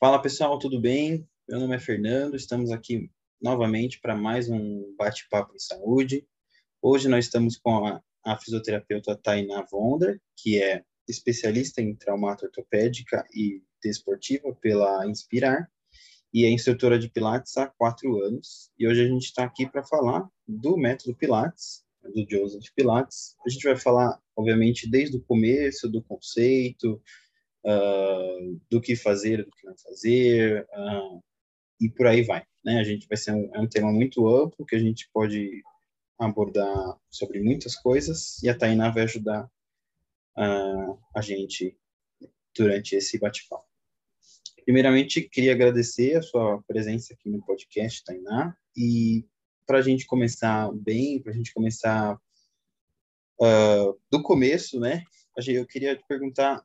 Fala pessoal, tudo bem? Meu nome é Fernando, estamos aqui novamente para mais um bate-papo em saúde. Hoje nós estamos com a, a fisioterapeuta Tainá Vonder, que é especialista em traumato ortopédica e desportiva pela Inspirar e é instrutora de Pilates há quatro anos. E hoje a gente está aqui para falar do método Pilates, do Joseph Pilates. A gente vai falar, obviamente, desde o começo, do conceito, uh, do que fazer, do que não fazer, uh, e por aí vai. Né? A gente vai ser um, é um tema muito amplo que a gente pode abordar sobre muitas coisas e a Tainá vai ajudar uh, a gente durante esse bate-papo. Primeiramente, queria agradecer a sua presença aqui no podcast, Tainá, e para a gente começar bem, para a gente começar uh, do começo, né? Eu queria te perguntar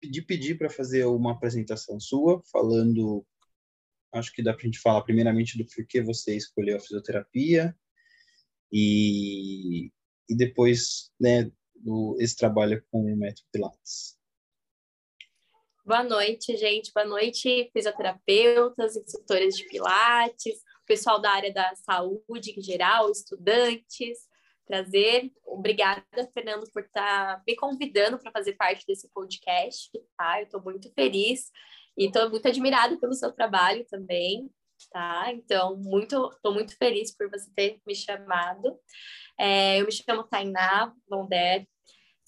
pedir pedir para fazer uma apresentação sua, falando, acho que dá para a gente falar primeiramente do porquê você escolheu a fisioterapia e, e depois, né, do, esse trabalho com o método Pilates. Boa noite, gente. Boa noite, fisioterapeutas, instrutores de Pilates, pessoal da área da saúde em geral, estudantes. Prazer. Obrigada, Fernando, por estar tá me convidando para fazer parte desse podcast. Tá? Eu estou muito feliz e estou muito admirada pelo seu trabalho também. Tá? Então, muito, estou muito feliz por você ter me chamado. É, eu me chamo Tainá Vonder,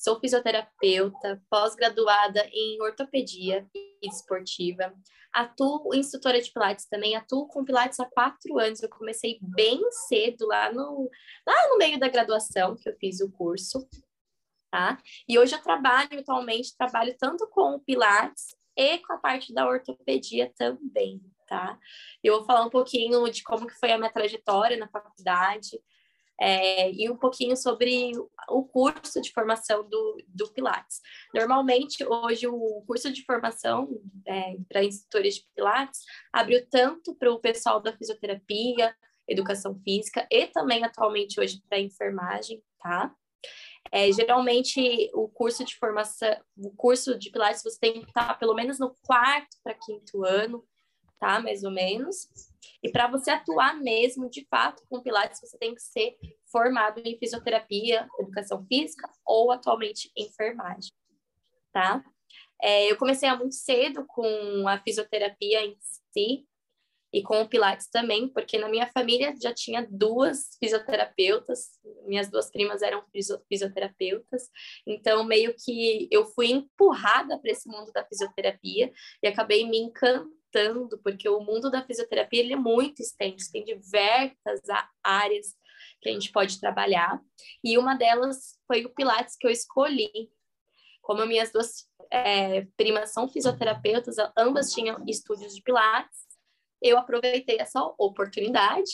sou fisioterapeuta, pós-graduada em ortopedia e esportiva. Atuo instrutora de Pilates também, atuo com Pilates há quatro anos. Eu comecei bem cedo, lá no, lá no meio da graduação, que eu fiz o curso, tá? E hoje eu trabalho, atualmente, trabalho tanto com o Pilates e com a parte da ortopedia também, tá? Eu vou falar um pouquinho de como que foi a minha trajetória na faculdade, é, e um pouquinho sobre o curso de formação do, do Pilates. Normalmente, hoje, o curso de formação é, para instrutores de Pilates abriu tanto para o pessoal da fisioterapia, educação física e também atualmente hoje para enfermagem, tá? É, geralmente o curso de formação, o curso de Pilates você tem que estar pelo menos no quarto para quinto ano, tá? Mais ou menos. E para você atuar mesmo, de fato, com Pilates, você tem que ser formado em fisioterapia, educação física ou atualmente enfermagem, tá? É, eu comecei há muito cedo com a fisioterapia em si e com o Pilates também, porque na minha família já tinha duas fisioterapeutas, minhas duas primas eram fisioterapeutas, então meio que eu fui empurrada para esse mundo da fisioterapia e acabei me encantando adaptando, porque o mundo da fisioterapia ele é muito extenso, tem diversas áreas que a gente pode trabalhar, e uma delas foi o Pilates que eu escolhi. Como minhas duas é, primas são fisioterapeutas, ambas tinham estúdios de Pilates, eu aproveitei essa oportunidade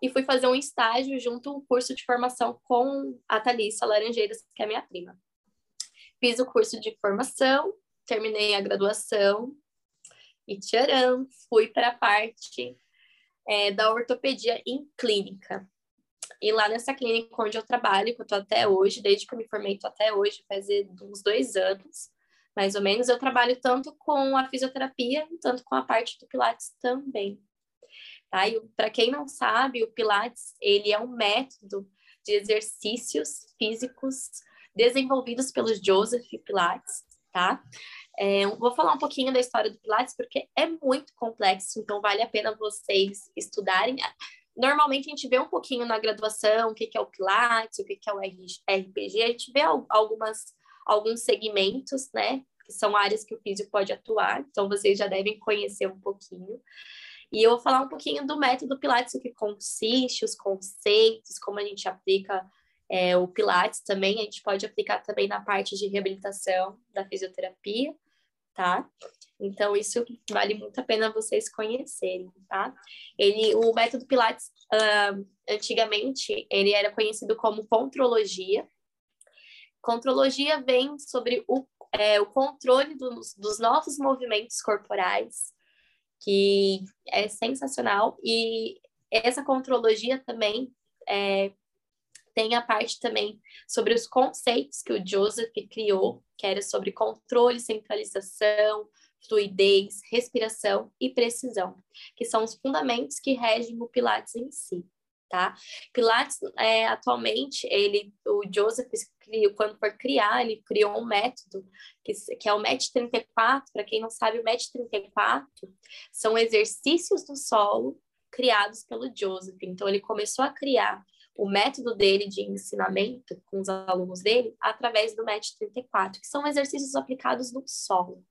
e fui fazer um estágio junto ao curso de formação com a Thalissa Laranjeiras, que é minha prima. Fiz o curso de formação, terminei a graduação, e tcharam, fui para a parte é, da ortopedia em clínica. E lá nessa clínica onde eu trabalho, que eu estou até hoje, desde que eu me formei, estou até hoje, faz uns dois anos, mais ou menos, eu trabalho tanto com a fisioterapia, tanto com a parte do Pilates também. Tá? E para quem não sabe, o Pilates, ele é um método de exercícios físicos desenvolvidos pelos Joseph Pilates, tá? É, vou falar um pouquinho da história do Pilates, porque é muito complexo, então vale a pena vocês estudarem. Normalmente a gente vê um pouquinho na graduação o que, é o Pilates, o que, é o RPG, a gente vê algumas, alguns segmentos, né? Que são áreas que o físico pode atuar, então vocês já devem conhecer um pouquinho. E eu vou falar um pouquinho do método Pilates, o que consiste, os conceitos, como a gente aplica é, o Pilates também, a gente pode aplicar também na parte de reabilitação da fisioterapia tá? Então, isso vale muito a pena vocês conhecerem, tá? Ele, o método Pilates, uh, antigamente, ele era conhecido como contrologia. Contrologia vem sobre o, é, o controle dos, nossos movimentos corporais, que é sensacional. E essa contrologia também é, tem a parte também sobre os conceitos que o Joseph criou, que era sobre controle, centralização, fluidez, respiração e precisão, que são os fundamentos que regem o Pilates em si, tá? Pilates, é, atualmente, ele, o Joseph, quando for criar, ele criou um método, que, que é o MET 34, para quem não sabe, o MET 34 são exercícios do solo criados pelo Joseph. Então, ele começou a criar o método dele de ensinamento com os alunos dele através do MET 34, que são exercícios aplicados no solo.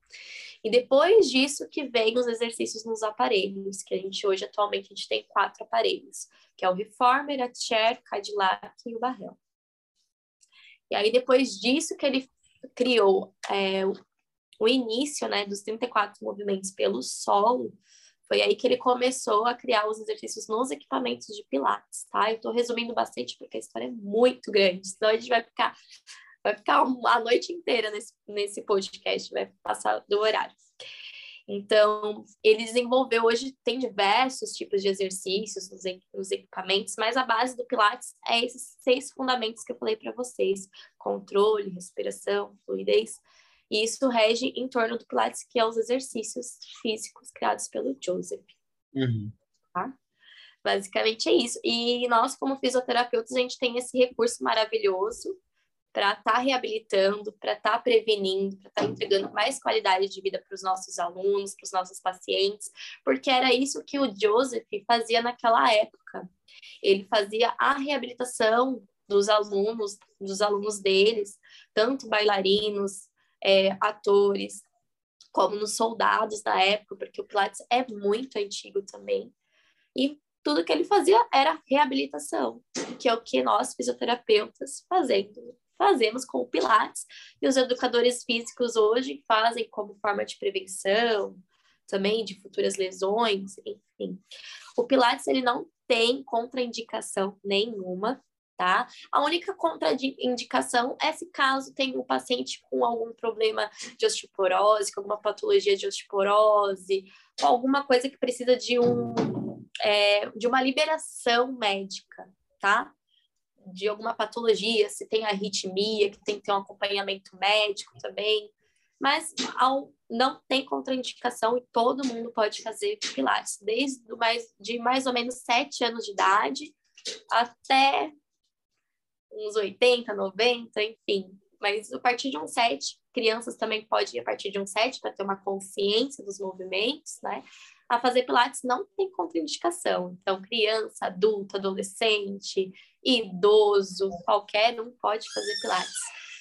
E depois disso que vem os exercícios nos aparelhos, que a gente hoje atualmente a gente tem quatro aparelhos, que é o Reformer, a Chair, Cadillac e o Barrel. E aí depois disso que ele criou é, o início né, dos 34 movimentos pelo solo, foi aí que ele começou a criar os exercícios nos equipamentos de Pilates, tá? Eu estou resumindo bastante porque a história é muito grande, senão a gente vai ficar, vai ficar a noite inteira nesse, nesse podcast, vai passar do horário. Então, ele desenvolveu hoje, tem diversos tipos de exercícios nos, nos equipamentos, mas a base do Pilates é esses seis fundamentos que eu falei para vocês: controle, respiração, fluidez, e isso rege em torno do Pilates, que é os exercícios físicos criados pelo Joseph. Uhum. Tá? Basicamente é isso. E nós, como fisioterapeutas, a gente tem esse recurso maravilhoso para estar tá reabilitando, para estar tá prevenindo, para estar tá entregando mais qualidade de vida para os nossos alunos, para os nossos pacientes, porque era isso que o Joseph fazia naquela época. Ele fazia a reabilitação dos alunos, dos alunos deles, tanto bailarinos, é, atores, como nos soldados da época, porque o Pilates é muito antigo também. E tudo que ele fazia era reabilitação, que é o que nós fisioterapeutas fazendo, fazemos com o Pilates. E os educadores físicos hoje fazem como forma de prevenção, também de futuras lesões, enfim. O Pilates ele não tem contraindicação nenhuma, tá? A única contraindicação é se caso tem um paciente com algum problema de osteoporose, com alguma patologia de osteoporose, ou alguma coisa que precisa de um é, de uma liberação médica, tá? De alguma patologia, se tem arritmia, que tem que ter um acompanhamento médico também. Mas ao, não tem contraindicação e todo mundo pode fazer pilates, desde mais, de mais ou menos sete anos de idade até uns 80, 90, enfim. Mas a partir de um 7, crianças também podem ir a partir de um 7 para ter uma consciência dos movimentos, né? A fazer pilates não tem contraindicação. Então, criança, adulto, adolescente, idoso, qualquer um pode fazer pilates.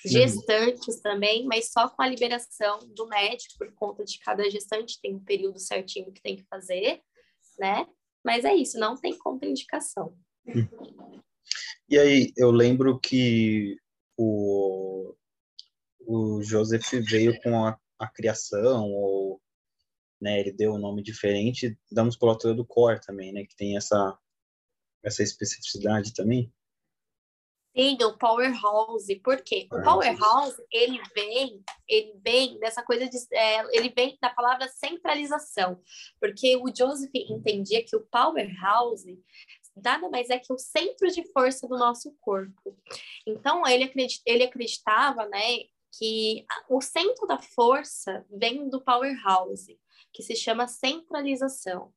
Uhum. Gestantes também, mas só com a liberação do médico, por conta de cada gestante tem um período certinho que tem que fazer, né? Mas é isso, não tem contraindicação. E aí, eu lembro que o, o Joseph veio com a, a criação, ou né, ele deu um nome diferente da musculatura do core também, né, que tem essa, essa especificidade também. Sim, o powerhouse. Por quê? O powerhouse, ele vem, ele vem dessa coisa de, é, ele vem da palavra centralização, porque o Joseph entendia que o powerhouse nada mais é que o centro de força do nosso corpo. Então, ele, acredit, ele acreditava, né, que o centro da força vem do powerhouse, que se chama centralização.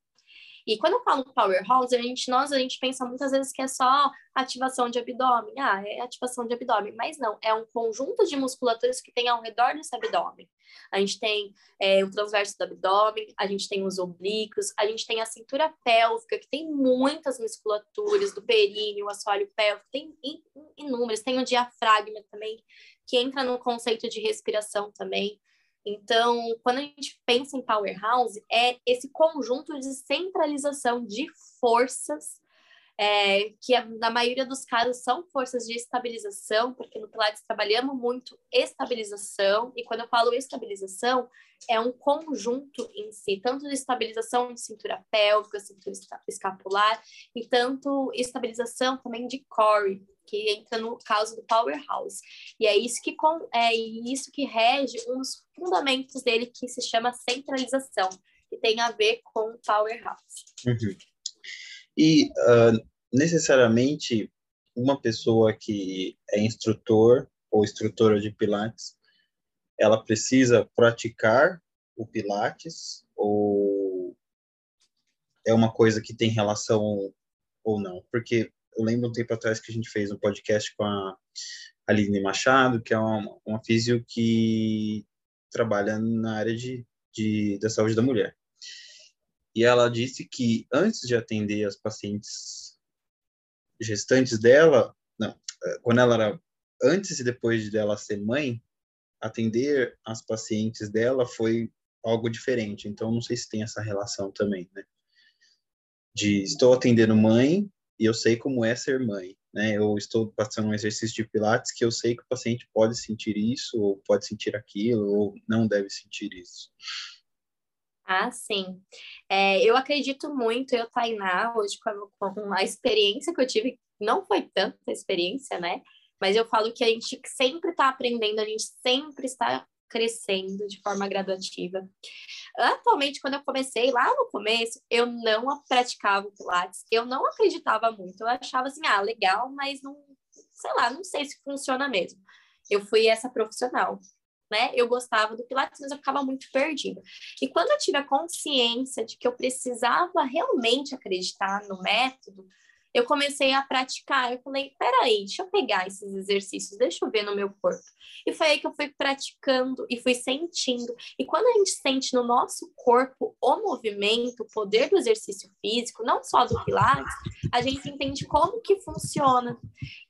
E quando eu falo powerhouse, a gente, nós, a gente pensa muitas vezes que é só ativação de abdômen. Ah, é ativação de abdômen. Mas não, é um conjunto de musculaturas que tem ao redor desse abdômen. A gente tem é, o transverso do abdômen, a gente tem os oblíquos, a gente tem a cintura pélvica, que tem muitas musculaturas, do períneo, o assoalho pélvico, tem inúmeras. Tem o diafragma também, que entra no conceito de respiração também. Então, quando a gente pensa em powerhouse, é esse conjunto de centralização de forças, é, que na maioria dos casos são forças de estabilização, porque no Pilates trabalhamos muito estabilização, e quando eu falo estabilização, é um conjunto em si, tanto de estabilização de cintura pélvica, cintura escapular, e tanto estabilização também de core, que entra no caso do powerhouse. E é isso que é isso que rege um dos fundamentos dele que se chama centralização, que tem a ver com o powerhouse. Uhum. E uh, necessariamente uma pessoa que é instrutor ou instrutora de Pilates, ela precisa praticar o Pilates ou é uma coisa que tem relação ou não? Porque eu lembro um tempo atrás que a gente fez um podcast com a Aline Machado, que é uma, uma físio que trabalha na área de, de, da saúde da mulher. E ela disse que antes de atender as pacientes gestantes dela, não, quando ela era antes e depois dela ser mãe, atender as pacientes dela foi algo diferente. Então não sei se tem essa relação também, né? De estou atendendo mãe e eu sei como é ser mãe, né? Eu estou passando um exercício de pilates que eu sei que o paciente pode sentir isso ou pode sentir aquilo ou não deve sentir isso. Ah, sim. É, eu acredito muito, eu, Tainá, hoje com a, experiência que eu tive, não foi tanta experiência, né? Mas eu falo que a gente sempre está aprendendo, a gente sempre está crescendo de forma gradativa. Atualmente, quando eu comecei lá no começo, eu não praticava o Pilates, eu não acreditava muito, eu achava assim, ah, legal, mas não, sei lá, não sei se funciona mesmo. Eu fui essa profissional né? Eu gostava do Pilates, mas eu ficava muito perdida. E quando eu tive a consciência de que eu precisava realmente acreditar no método, eu comecei a praticar. Eu falei, peraí, deixa eu pegar esses exercícios, deixa eu ver no meu corpo. E foi aí que eu fui praticando e fui sentindo. E quando a gente sente no nosso corpo o movimento, o poder do exercício físico, não só do Pilates, a gente entende como que funciona.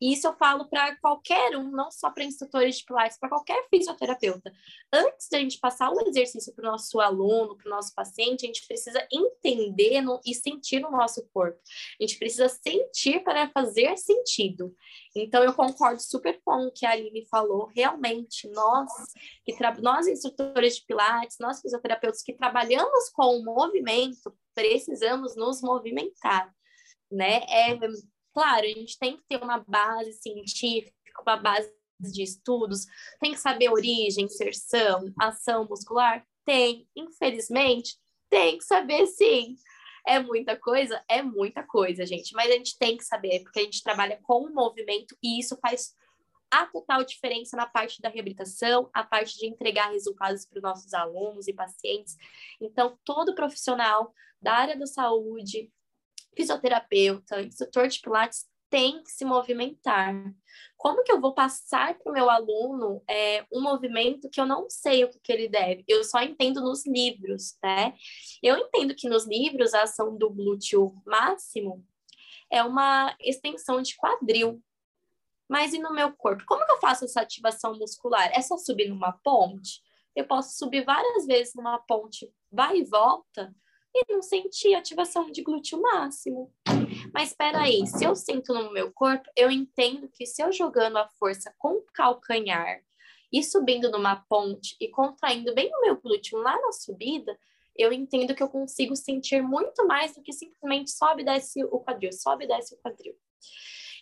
E isso eu falo para qualquer um, não só para instrutores de Pilates, para qualquer fisioterapeuta. Antes da gente passar o exercício para o nosso aluno, para o nosso paciente, a gente precisa entender no, e sentir no nosso corpo. A gente precisa sentir para fazer sentido. Então, eu concordo super com o que a Aline falou. Realmente, nós, que nós instrutores de Pilates, nós fisioterapeutas que trabalhamos com o movimento, precisamos nos movimentar, né? É, claro, a gente tem que ter uma base científica, uma base de estudos, tem que saber origem, inserção, ação muscular? Tem. Infelizmente, tem que saber sim. É muita coisa? É muita coisa, gente. Mas a gente tem que saber, porque a gente trabalha com o movimento e isso faz a total diferença na parte da reabilitação, a parte de entregar resultados para os nossos alunos e pacientes. Então, todo profissional da área da saúde, fisioterapeuta, instrutor de Pilates, tem que se movimentar. Como que eu vou passar para o meu aluno é, um movimento que eu não sei o que, que ele deve? Eu só entendo nos livros, né? Eu entendo que nos livros a ação do glúteo máximo é uma extensão de quadril. Mas e no meu corpo? Como que eu faço essa ativação muscular? É só subir numa ponte? Eu posso subir várias vezes numa ponte, vai e volta, e não sentir ativação de glúteo máximo. Mas espera aí, se eu sinto no meu corpo, eu entendo que se eu jogando a força com o calcanhar e subindo numa ponte e contraindo bem o meu glúteo lá na subida, eu entendo que eu consigo sentir muito mais do que simplesmente sobe e desce o quadril, sobe e desce o quadril.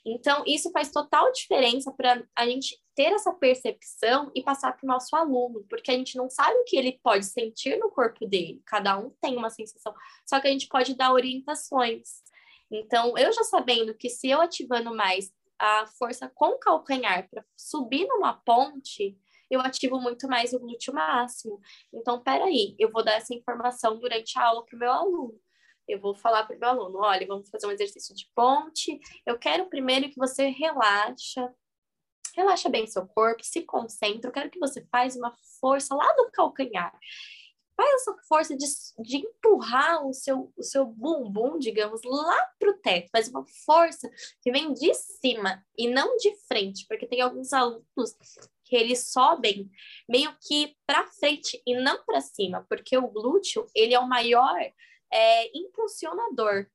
Então, isso faz total diferença para a gente ter essa percepção e passar para o nosso aluno, porque a gente não sabe o que ele pode sentir no corpo dele, cada um tem uma sensação, só que a gente pode dar orientações. Então, eu já sabendo que se eu ativando mais a força com o calcanhar para subir numa ponte, eu ativo muito mais o glúteo máximo. Então, peraí, eu vou dar essa informação durante a aula para o meu aluno. Eu vou falar para o meu aluno, olha, vamos fazer um exercício de ponte. Eu quero primeiro que você relaxa, relaxa bem seu corpo, se concentra. Eu quero que você faz uma força lá no calcanhar faz essa força de, de empurrar o seu, o seu bumbum, digamos, lá para o teto, faz uma força que vem de cima e não de frente, porque tem alguns alunos que eles sobem meio que para frente e não para cima, porque o glúteo ele é o maior é, impulsionador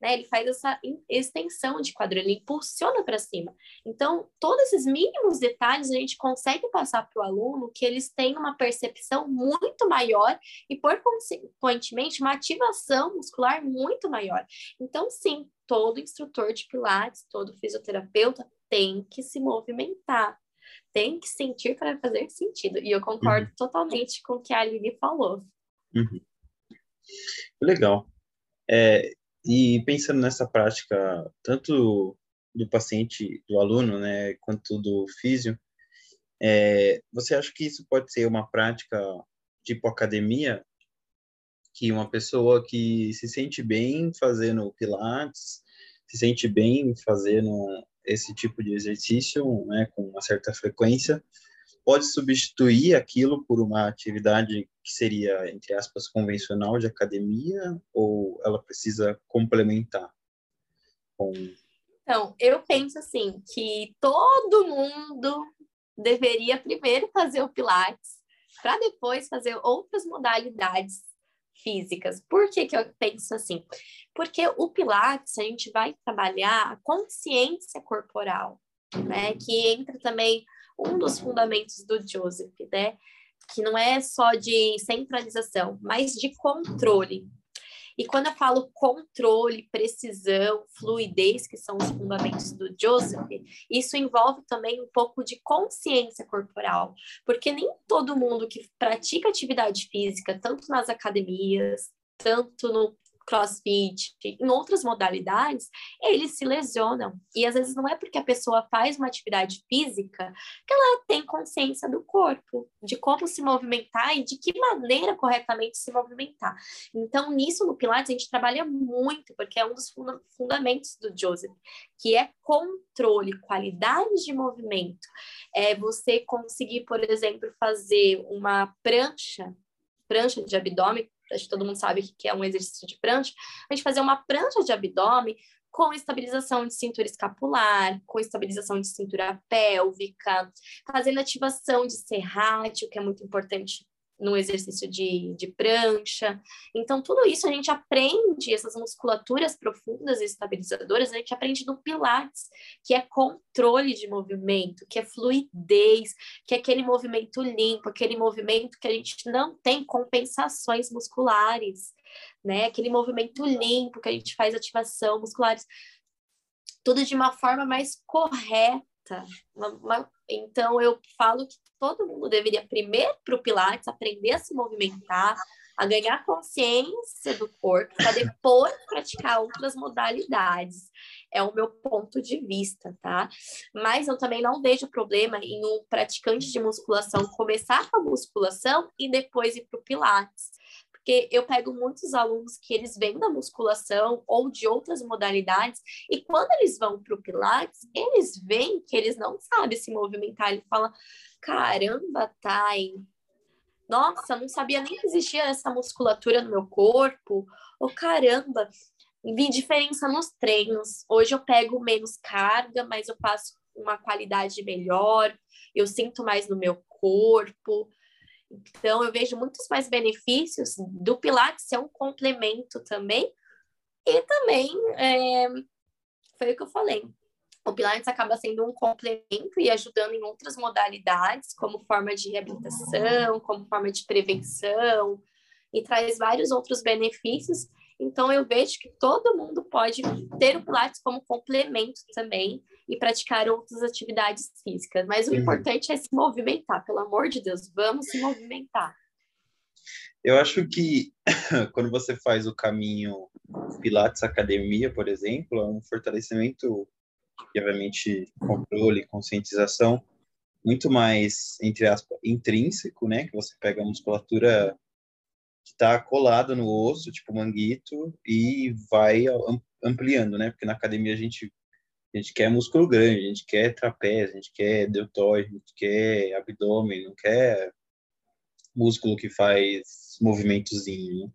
né? Ele faz essa extensão de quadril, ele impulsiona para cima. Então, todos esses mínimos detalhes a gente consegue passar para o aluno que eles têm uma percepção muito maior e, por consequentemente, uma ativação muscular muito maior. Então, sim, todo instrutor de Pilates, todo fisioterapeuta tem que se movimentar, tem que sentir para fazer sentido. E eu concordo uhum. totalmente com o que a Aline falou. Uhum. Legal. É, e pensando nessa prática, tanto do paciente, do aluno, né, quanto do físio, é, você acha que isso pode ser uma prática tipo academia, que uma pessoa que se sente bem fazendo pilates, se sente bem fazendo esse tipo de exercício, né, com uma certa frequência, pode substituir aquilo por uma atividade que seria, entre aspas, convencional de academia, ou ela precisa complementar com... Então, eu penso assim, que todo mundo deveria primeiro fazer o Pilates, para depois fazer outras modalidades físicas. Por que, que eu penso assim? Porque o Pilates, a gente vai trabalhar a consciência corporal, né? Que entra também um dos fundamentos do Joseph, né? Que não é só de centralização, mas de controle. E quando eu falo controle, precisão, fluidez, que são os fundamentos do Joseph, isso envolve também um pouco de consciência corporal, porque nem todo mundo que pratica atividade física, tanto nas academias, tanto no crossfit, em outras modalidades, eles se lesionam. E às vezes não é porque a pessoa faz uma atividade física que ela tem consciência do corpo, de como se movimentar e de que maneira corretamente se movimentar. Então, nisso no Pilates a gente trabalha muito, porque é um dos funda fundamentos do Joseph, que é controle, qualidade de movimento. É você conseguir, por exemplo, fazer uma prancha, prancha de abdômen acho que todo mundo sabe que é um exercício de prancha, a gente fazer uma prancha de abdômen com estabilização de cintura escapular, com estabilização de cintura pélvica, fazendo ativação de serrátil, que é muito importante no exercício de, de prancha. Então, tudo isso a gente aprende, essas musculaturas profundas e estabilizadoras, a gente aprende no Pilates, que é controle de movimento, que é fluidez, que é aquele movimento limpo, aquele movimento que a gente não tem compensações musculares, né? Aquele movimento limpo que a gente faz ativação musculares. Tudo de uma forma mais correta. Uma, uma... Então, eu falo que todo mundo deveria primeiro para o Pilates aprender a se movimentar, a ganhar consciência do corpo, para depois praticar outras modalidades. É o meu ponto de vista, tá? Mas eu também não vejo problema em um praticante de musculação começar com a musculação e depois ir para o Pilates. Porque eu pego muitos alunos que eles vêm da musculação ou de outras modalidades, e quando eles vão para o Pilates, eles veem que eles não sabem se movimentar. Ele fala: caramba, Thay, nossa, não sabia nem que existia essa musculatura no meu corpo. Oh, caramba, vi diferença nos treinos. Hoje eu pego menos carga, mas eu faço uma qualidade melhor, eu sinto mais no meu corpo. Então, eu vejo muitos mais benefícios do Pilates ser um complemento também. E também, é, foi o que eu falei, o Pilates acaba sendo um complemento e ajudando em outras modalidades, como forma de reabilitação, como forma de prevenção, e traz vários outros benefícios. Então, eu vejo que todo mundo pode ter o Pilates como complemento também e praticar outras atividades físicas. Mas o uhum. importante é se movimentar, pelo amor de Deus, vamos se movimentar. Eu acho que quando você faz o caminho Pilates Academia, por exemplo, é um fortalecimento obviamente controle, conscientização, muito mais, entre aspas, intrínseco, né? Que você pega a musculatura que está colada no osso, tipo manguito, e vai ampliando, né? Porque na academia a gente, a gente quer músculo grande, a gente quer trapézio, a gente quer deltoide, a gente quer abdômen, não quer músculo que faz movimentozinho, né?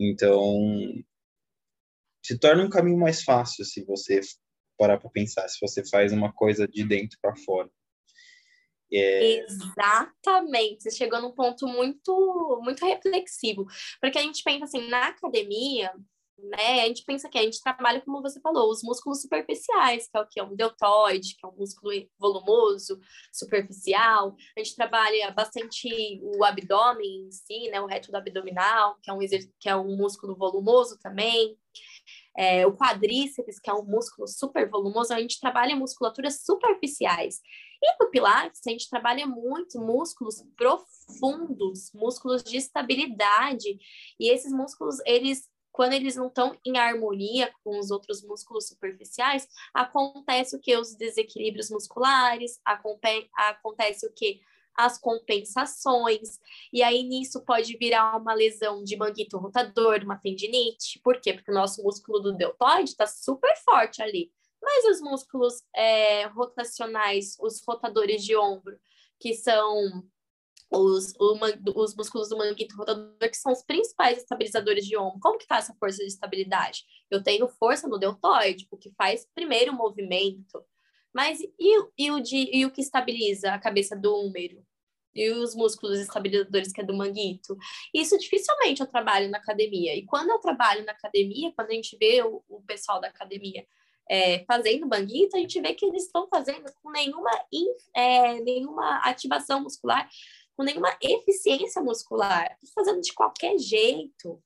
Então, se torna um caminho mais fácil se você parar para pensar, se você faz uma coisa de dentro para fora. É... Exatamente, você chegou num ponto muito, muito reflexivo, porque a gente pensa assim, na academia, né, a gente pensa que a gente trabalha, como você falou, os músculos superficiais, que é o que é um deltoide, que é um músculo volumoso, superficial, a gente trabalha bastante o abdômen em si, né, o reto do abdominal, que é um, que é um músculo volumoso também, é, o quadríceps, que é um músculo super volumoso, a gente trabalha musculaturas superficiais. E no Pilates, a gente trabalha muito músculos profundos, músculos de estabilidade. E esses músculos, eles quando eles não estão em harmonia com os outros músculos superficiais, acontece o que? Os desequilíbrios musculares, acontece o que? As compensações, e aí nisso pode virar uma lesão de manguito rotador, uma tendinite. Por quê? Porque o nosso músculo do deltoide está super forte ali. Mas os músculos é, rotacionais, os rotadores de ombro, que são os, os músculos do manguito rotador, que são os principais estabilizadores de ombro. Como que tá essa força de estabilidade? Eu tenho força no deltoide, o que faz primeiro o movimento. Mas e, e, o de, e o que estabiliza a cabeça do húmero? E os músculos estabilizadores, que é do manguito? Isso dificilmente eu trabalho na academia. E quando eu trabalho na academia, quando a gente vê o, o pessoal da academia é, fazendo manguito, a gente vê que eles estão fazendo com nenhuma, é, nenhuma ativação muscular com nenhuma eficiência muscular, fazendo de qualquer jeito.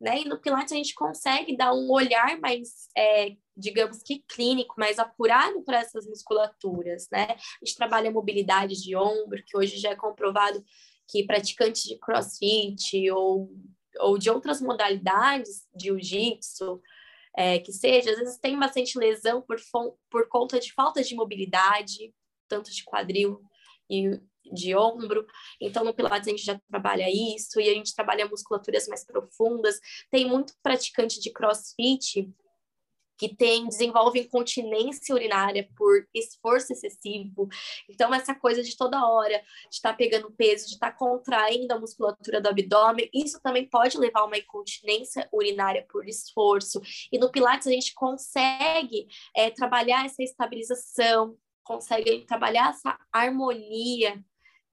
Né? E no Pilates a gente consegue dar um olhar mais, é, digamos que clínico, mais apurado para essas musculaturas, né? A gente trabalha mobilidade de ombro, que hoje já é comprovado que praticantes de crossfit ou, ou de outras modalidades de jiu-jitsu, é, que seja, às vezes tem bastante lesão por, por conta de falta de mobilidade, tanto de quadril e de ombro. Então, no Pilates a gente já trabalha isso e a gente trabalha musculaturas mais profundas. Tem muito praticante de crossfit que tem desenvolve incontinência urinária por esforço excessivo. Então, essa coisa de toda hora de estar tá pegando peso, de estar tá contraindo a musculatura do abdômen, isso também pode levar a uma incontinência urinária por esforço. E no Pilates a gente consegue é, trabalhar essa estabilização, consegue trabalhar essa harmonia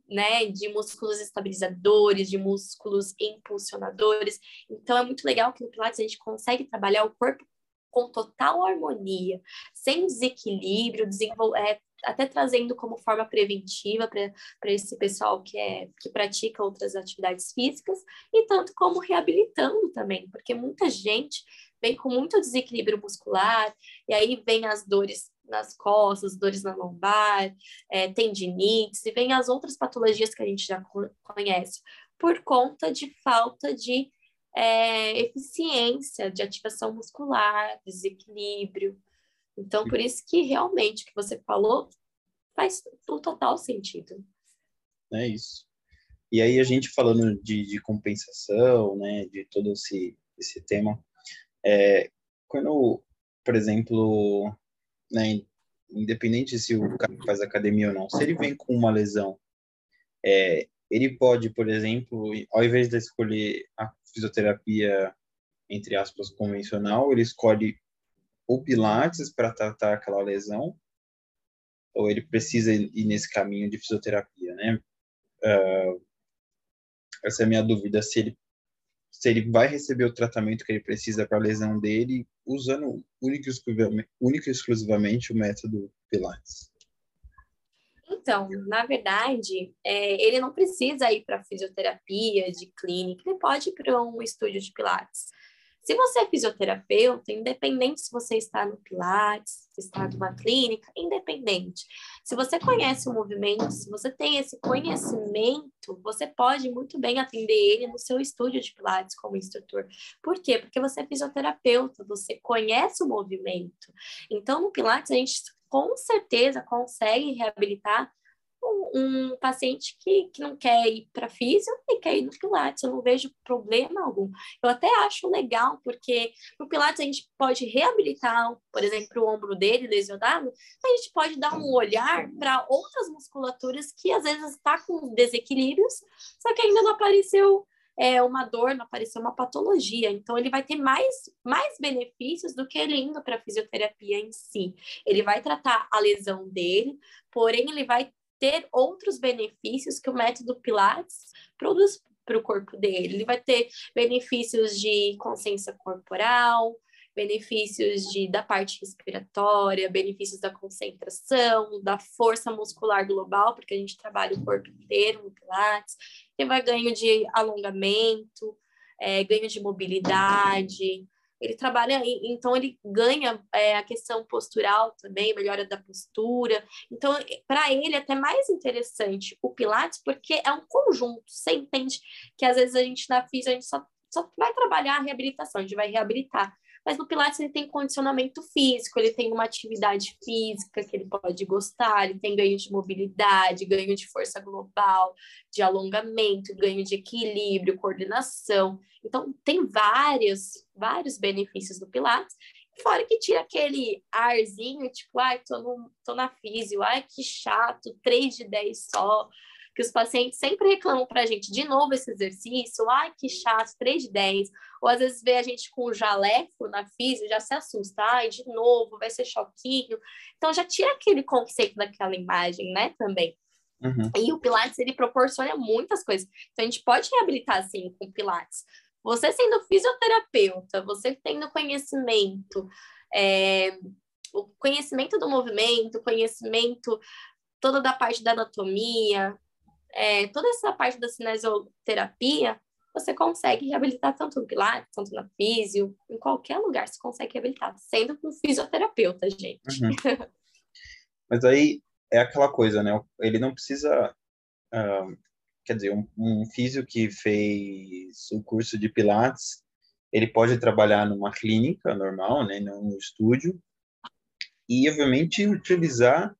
né, de músculos estabilizadores, de músculos impulsionadores. Então é muito legal que no Pilates a gente consegue trabalhar o corpo com total harmonia, sem desequilíbrio, é, até trazendo como forma preventiva para esse pessoal que, é, que pratica outras atividades físicas, e tanto como reabilitando também, porque muita gente vem com muito desequilíbrio muscular, e aí vem as dores nas costas, dores na lombar, é, tendinites, e vem as outras patologias que a gente já conhece, por conta de falta de é, eficiência, de ativação muscular, desequilíbrio. Então, por isso que realmente o que você falou faz o total sentido. É isso. E aí, a gente falando de, de compensação, né, de todo esse, esse tema, é, quando, por exemplo, né, independente se o cara faz academia ou não, se ele vem com uma lesão, é, ele pode, por exemplo, ao invés de escolher a fisioterapia, entre aspas, convencional, ele escolhe o Pilates para tratar aquela lesão, ou ele precisa ir nesse caminho de fisioterapia, né? Uh, essa é a minha dúvida, se ele se ele vai receber o tratamento que ele precisa para a lesão dele, usando único exclusivamente, único e exclusivamente o método Pilates. Então, na verdade, é, ele não precisa ir para fisioterapia de clínica, ele pode ir para um estúdio de Pilates. Se você é fisioterapeuta, independente se você está no Pilates, se está numa clínica, independente. Se você conhece o movimento, se você tem esse conhecimento, você pode muito bem atender ele no seu estúdio de Pilates como instrutor. Por quê? Porque você é fisioterapeuta, você conhece o movimento. Então, no Pilates, a gente com certeza consegue reabilitar um, paciente que, que não quer ir para física e quer ir no Pilates, eu não vejo problema algum. Eu até acho legal, porque no Pilates a gente pode reabilitar, por exemplo, o ombro dele lesionado, a gente pode dar um olhar para outras musculaturas que às vezes está com desequilíbrios, só que ainda não apareceu é, uma dor, não apareceu uma patologia. Então, ele vai ter mais, mais benefícios do que ele indo para a fisioterapia em si. Ele vai tratar a lesão dele, porém, ele vai ter outros benefícios que o método Pilates produz para o corpo dele. Ele vai ter benefícios de consciência corporal, benefícios de, da parte respiratória, benefícios da concentração, da força muscular global, porque a gente trabalha o corpo inteiro no Pilates. Ele vai ganho de alongamento, é, ganho de mobilidade, ele trabalha, então ele ganha é, a questão postural também, melhora da postura. Então, para ele é até mais interessante o Pilates, porque é um conjunto. Você entende que às vezes a gente na física, a gente só só vai trabalhar a reabilitação, a gente vai reabilitar. Mas no Pilates ele tem condicionamento físico, ele tem uma atividade física que ele pode gostar, ele tem ganho de mobilidade, ganho de força global, de alongamento, ganho de equilíbrio, coordenação. Então, tem vários, vários benefícios do Pilates. Fora que tira aquele arzinho, tipo, ai, tô, no, tô na físio, ai, que chato, 3 de 10 só que os pacientes sempre reclamam para a gente, de novo esse exercício, ai que chato, 3 de 10, ou às vezes vê a gente com o jaleco na física, já se assusta, ai, de novo, vai ser choquinho. Então já tira aquele conceito daquela imagem, né, também. Uhum. E o Pilates, ele proporciona muitas coisas. Então a gente pode reabilitar, assim, com Pilates. Você sendo fisioterapeuta, você tendo conhecimento, é, o conhecimento do movimento, conhecimento toda da parte da anatomia, é, toda essa parte da cinesioterapia, você consegue reabilitar tanto no Pilates, tanto na físio, em qualquer lugar você consegue reabilitar, sendo com fisioterapeuta, gente. Uhum. Mas aí é aquela coisa, né? Ele não precisa. Uh, quer dizer, um, um físio que fez o curso de Pilates, ele pode trabalhar numa clínica normal, né? Num estúdio, e obviamente utilizar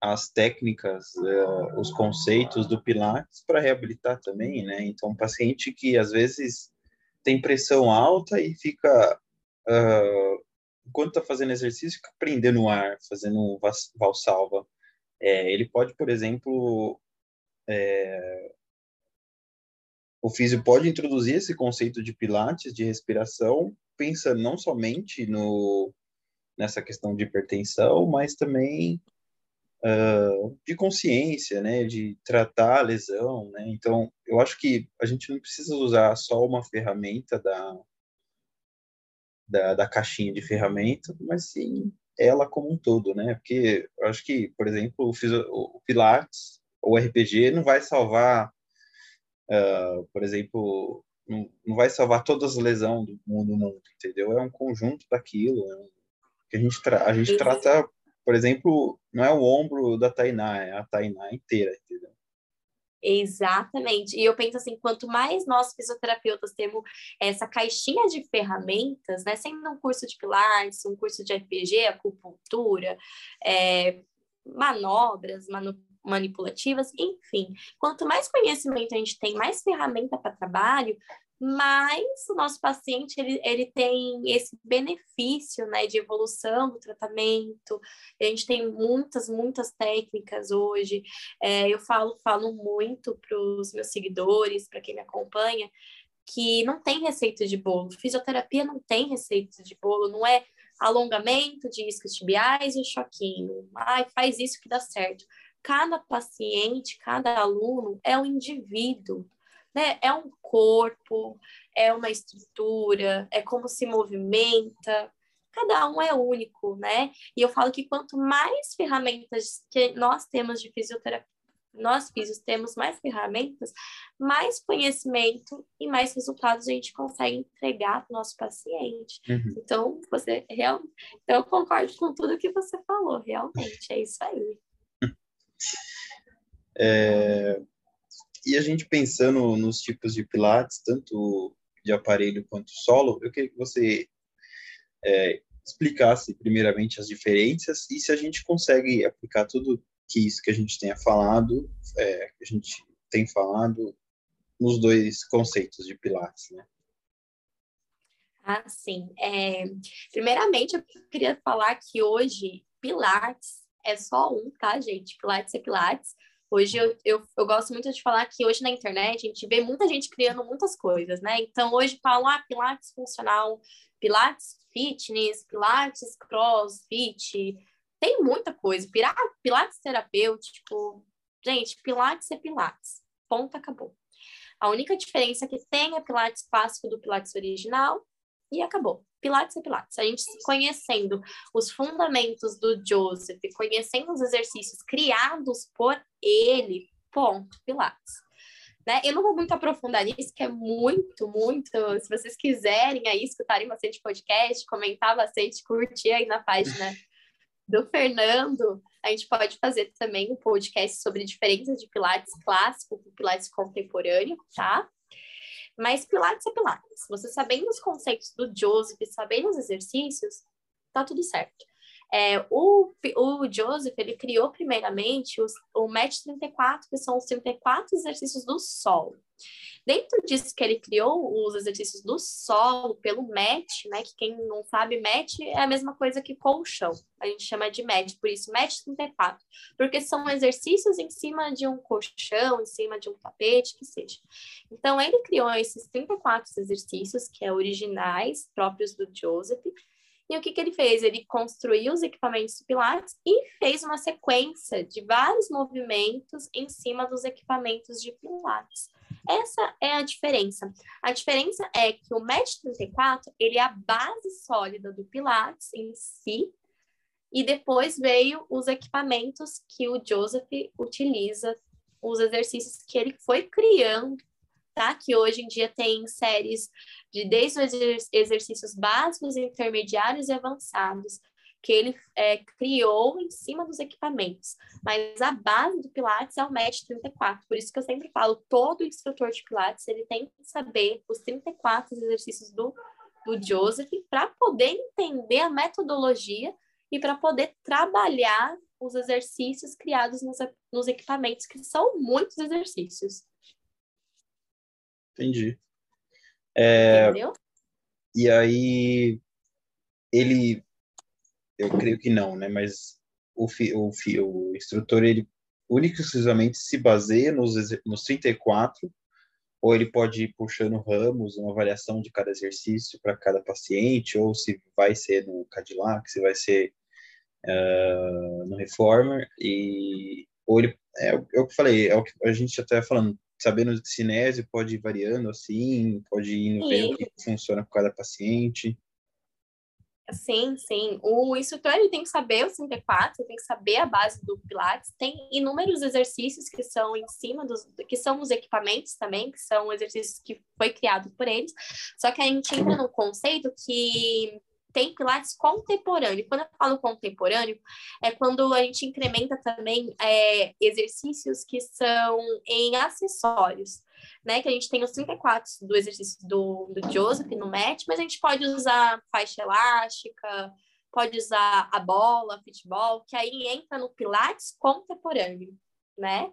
as técnicas, uh, os conceitos do Pilates para reabilitar também, né? Então, um paciente que às vezes tem pressão alta e fica, uh, enquanto está fazendo exercício, fica prendendo o ar, fazendo valsalva. É, ele pode, por exemplo, é, o físico pode introduzir esse conceito de Pilates, de respiração, pensando não somente no nessa questão de hipertensão, mas também uh, de consciência, né, de tratar a lesão, né? Então, eu acho que a gente não precisa usar só uma ferramenta da da, da caixinha de ferramenta, mas sim ela como um todo, né? Porque eu acho que, por exemplo, o, o Pilates ou RPG não vai salvar, uh, por exemplo, não, não, vai salvar todas as lesões do mundo, mundo, entendeu? É um conjunto daquilo, é um, que a gente, tra a gente trata por exemplo, não é o ombro da Tainá, é a Tainá inteira, entendeu? Exatamente. E eu penso assim, quanto mais nós fisioterapeutas temos essa caixinha de ferramentas, né, sendo um curso de pilates, um curso de RPG, acupuntura, é, manobras, manu manipulativas, enfim, quanto mais conhecimento a gente tem, mais ferramenta para trabalho, mas o nosso paciente ele, ele tem esse benefício né, de evolução do tratamento. A gente tem muitas, muitas técnicas hoje. É, eu falo, falo muito para os meus seguidores, para quem me acompanha, que não tem receita de bolo. Fisioterapia não tem receita de bolo, não é alongamento de iscos tibiais e choquinho. Ai, faz isso que dá certo. Cada paciente, cada aluno é um indivíduo né? É um corpo, é uma estrutura, é como se movimenta. Cada um é único, né? E eu falo que quanto mais ferramentas que nós temos de fisioterapia, nós físicos temos mais ferramentas, mais conhecimento e mais resultados a gente consegue entregar para o nosso paciente. Uhum. Então, você real... então, eu concordo com tudo que você falou, realmente, é isso aí. É, e a gente pensando nos tipos de pilates, tanto de aparelho quanto solo, eu queria que você é, explicasse primeiramente as diferenças e se a gente consegue aplicar tudo que isso que a gente tenha falado, é, que a gente tem falado nos dois conceitos de pilates, né? Ah, sim. É, primeiramente, eu queria falar que hoje Pilates é só um, tá, gente? Pilates é Pilates. Hoje eu, eu, eu, gosto muito de falar que hoje na internet a gente vê muita gente criando muitas coisas, né? Então hoje falam, ah, Pilates funcional, Pilates fitness, Pilates crossfit, tem muita coisa. Pilates terapêutico, gente, Pilates é Pilates. Ponto, acabou. A única diferença que tem é Pilates clássico do Pilates original e acabou. Pilates é Pilates. A gente conhecendo os fundamentos do Joseph, conhecendo os exercícios criados por ele, ponto, Pilates. Né? Eu não vou muito aprofundar nisso, que é muito, muito. Se vocês quiserem aí escutarem bastante podcast, comentar bastante, curtir aí na página do Fernando, a gente pode fazer também um podcast sobre diferenças de Pilates clássico com Pilates contemporâneo, tá? Mas Pilates é Pilates. Você sabendo os conceitos do Joseph, sabendo os exercícios, tá tudo certo. É, o, o Joseph, ele criou primeiramente os, o MET 34, que são os 34 exercícios do solo. Dentro disso que ele criou os exercícios do solo pelo MET, né? Que quem não sabe, MET é a mesma coisa que colchão. A gente chama de MET, por isso MET 34. Porque são exercícios em cima de um colchão, em cima de um tapete, que seja. Então, ele criou esses 34 exercícios, que é originais, próprios do Joseph, e o que, que ele fez? Ele construiu os equipamentos de Pilates e fez uma sequência de vários movimentos em cima dos equipamentos de Pilates. Essa é a diferença. A diferença é que o MET 34, ele é a base sólida do Pilates em si, e depois veio os equipamentos que o Joseph utiliza, os exercícios que ele foi criando tá? Que hoje em dia tem séries de desde os exercícios básicos, intermediários e avançados, que ele é, criou em cima dos equipamentos. Mas a base do Pilates é o MET 34. Por isso que eu sempre falo, todo instrutor de Pilates, ele tem que saber os 34 exercícios do, do Joseph para poder entender a metodologia e para poder trabalhar os exercícios criados nos, nos equipamentos, que são muitos exercícios. Entendi. É, Entendeu? E aí, ele, eu creio que não, né? Mas o, fi, o, fi, o instrutor, ele único e exclusivamente se baseia nos, nos 34, ou ele pode ir puxando ramos, uma avaliação de cada exercício para cada paciente, ou se vai ser no Cadillac, se vai ser uh, no Reformer, e ou ele, é, é o que eu falei, é o que a gente já está falando, sabendo de cinésio, pode ir variando assim, pode ir ver o que funciona com cada paciente. Sim, sim. O instrutor ele tem que saber o 34, tem que saber a base do Pilates. Tem inúmeros exercícios que são em cima dos, que são os equipamentos também, que são exercícios que foi criado por eles. Só que a gente entra num conceito que tem Pilates contemporâneo. Quando eu falo contemporâneo, é quando a gente incrementa também é, exercícios que são em acessórios, né? Que a gente tem os 34 do exercício do, do Joseph no match, mas a gente pode usar faixa elástica, pode usar a bola, futebol, que aí entra no Pilates contemporâneo, né?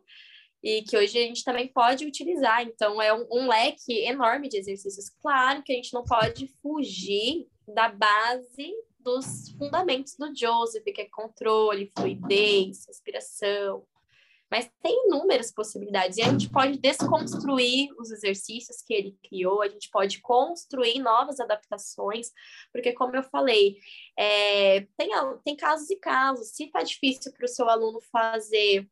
e que hoje a gente também pode utilizar. Então, é um, um, leque enorme de exercícios. Claro que a gente não pode fugir da base dos fundamentos do Joseph, que é controle, fluidez, respiração. Mas tem inúmeras possibilidades e a gente pode desconstruir os exercícios que ele criou, a gente pode construir novas adaptações, porque, como eu falei, é, tem, tem casos e casos. Se está difícil para o seu aluno fazer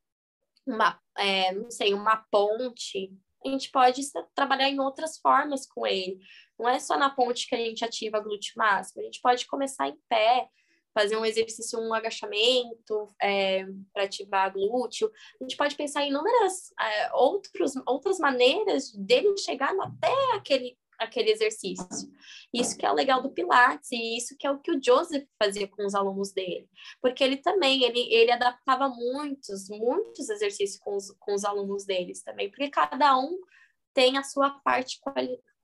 uma, é, não sei, uma ponte, a gente pode trabalhar em outras formas com ele. Não é só na ponte que a gente ativa glúteo máximo, a gente pode começar em pé, fazer um exercício, um agachamento é, para ativar glúteo. A gente pode pensar em inúmeras é, outros, outras maneiras dele chegar até aquele aquele exercício. Isso que é legal do Pilates e isso que é o que o Joseph fazia com os alunos dele, porque ele também ele, ele adaptava muitos muitos exercícios com os, com os alunos deles também, porque cada um tem a sua